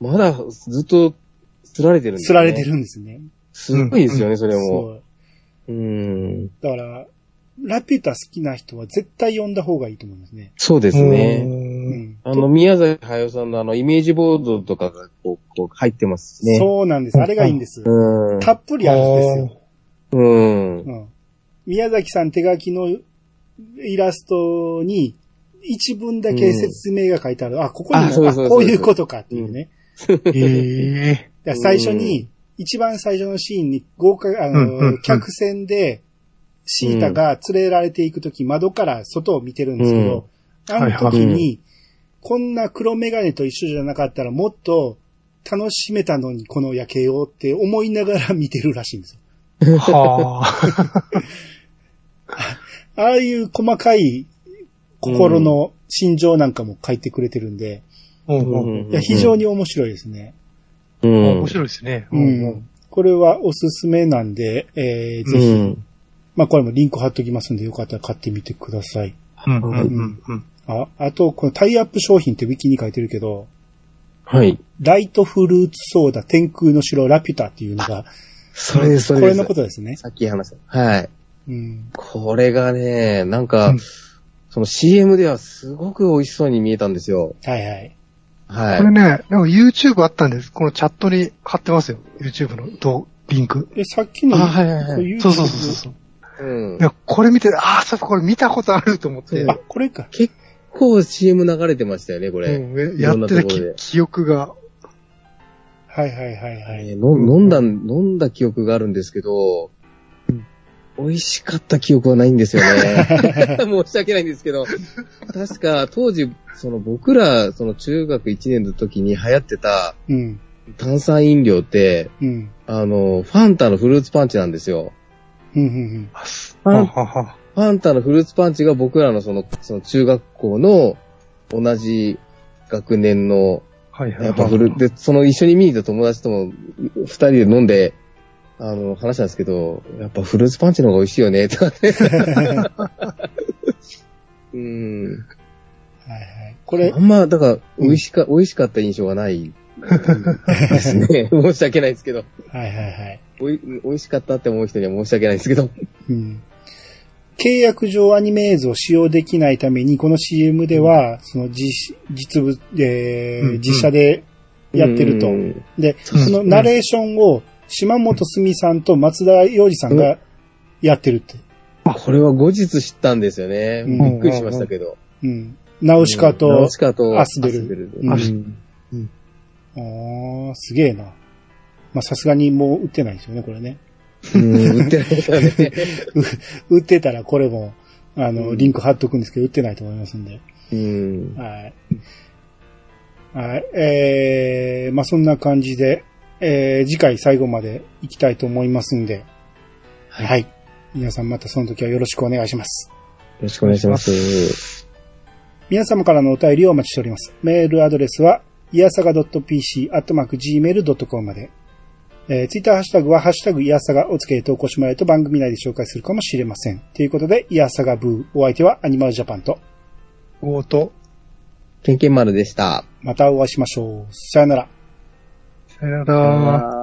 まだずっと釣られてるんですね。刷られて。るんですね。すごいですよね、それも。そう。うん。だから、ラピュタ好きな人は絶対読んだ方がいいと思いますね。そうですね。うね。ん。あの、宮崎駿さんのあの、イメージボードとかがこう、こう入ってますね。そうなんです。あれがいいんです。うん。たっぷりあるんですよ。うん。うん。宮崎さん手書きのイラストに一文だけ説明が書いてある。あ、ここにも、こういうことかっていうね。えだから最初に、一番最初のシーンに豪華、あの、客船で、シータが連れられていくとき、窓から外を見てるんですけど、あの時に、こんな黒メガネと一緒じゃなかったらもっと楽しめたのに、この夜景をって思いながら見てるらしいんですよ。ー。は (laughs) あ。ああいう細かい心の心情なんかも書いてくれてるんで、いや非常に面白いですね。うん。面白いですね。ううんん。これはおすすめなんで、えー、ぜひ、うん。まあこれもリンク貼っときますんで、よかったら買ってみてください。うんうんうんうん。あ、あと、このタイアップ商品ってウィキに書いてるけど、はい。ライトフルーツソーダ天空の城ラピュタっていうのが、それです、それです。これのことですね。さっき話した。はい。うん。これがね、なんか、うんその CM ではすごく美味しそうに見えたんですよ。はいはい。はい。これね、なんか YouTube あったんです。このチャットに貼ってますよ。YouTube の動リンク。え、さっきの、あはいはいはいそうそうそうそう。うんい。や、これ見て、ああ、そうか、これ見たことあると思って。あ、これか。結構 CM 流れてましたよね、これ。うんやってた記憶が。はいはいはいはい。飲んだ、飲んだ記憶があるんですけど、美味しかった記憶はないんですよね。(laughs) 申し訳ないんですけど、確か当時、その僕ら、その中学1年の時に流行ってたうん。炭酸飲料って、うん。あの、ファンタのフルーツパンチなんですよ。ファンタのフルーツパンチが僕らのその、その中学校の同じ学年の、はいはいはい。やっぱフル、で、その一緒に見に行った友達とも二人で飲んで、あの、話したんですけど、やっぱフルーツパンチの方が美味しいよね、とかね。(laughs) うん。はいはい。これあ、んま、だから、美味しか、美味しかった印象がないですね。(laughs) 申し訳ないですけど。はいはいはい。おい美味しかったって思う人には申し訳ないですけど。うん。契約上アニメ映像を使用できないために、この CM では、その実、実物、えーうんうん実写でやってると。うんで、うんそのナレーションを島本すみさんと松田洋二さんがやってるって。これは後日知ったんですよね。うんびっくりしましたけど。うん。ナウシカナとウシカとアスベルうんアスあーすげえな。まあ、さすがにもう売ってないですよね、これね。うん、売ってないですよね。(laughs) 売ってたらこれも、あの、うんリンク貼っとくんですけど、売ってないと思いますんで。うん。はい。はい。えー、まあ、そんな感じで、えー、次回最後まで行きたいと思いますんで、はい。よ皆さんまたその時はよろしくお願いします。ろしくお願いします。皆様からのお便りをお待ちしております。メールアドレスは、いやさが .pc、アットマーク gmail.com まで。えー、ツイッターハッシュタグは、ハッシュタグいやさがをつけて投稿してもらえると番組内で紹介するかもしれません。ということで、いやさがブー。お相手はアニマルジャパンと、ゴート。ケンケン丸でした。またお会いしましょう。さよなら。さよなら。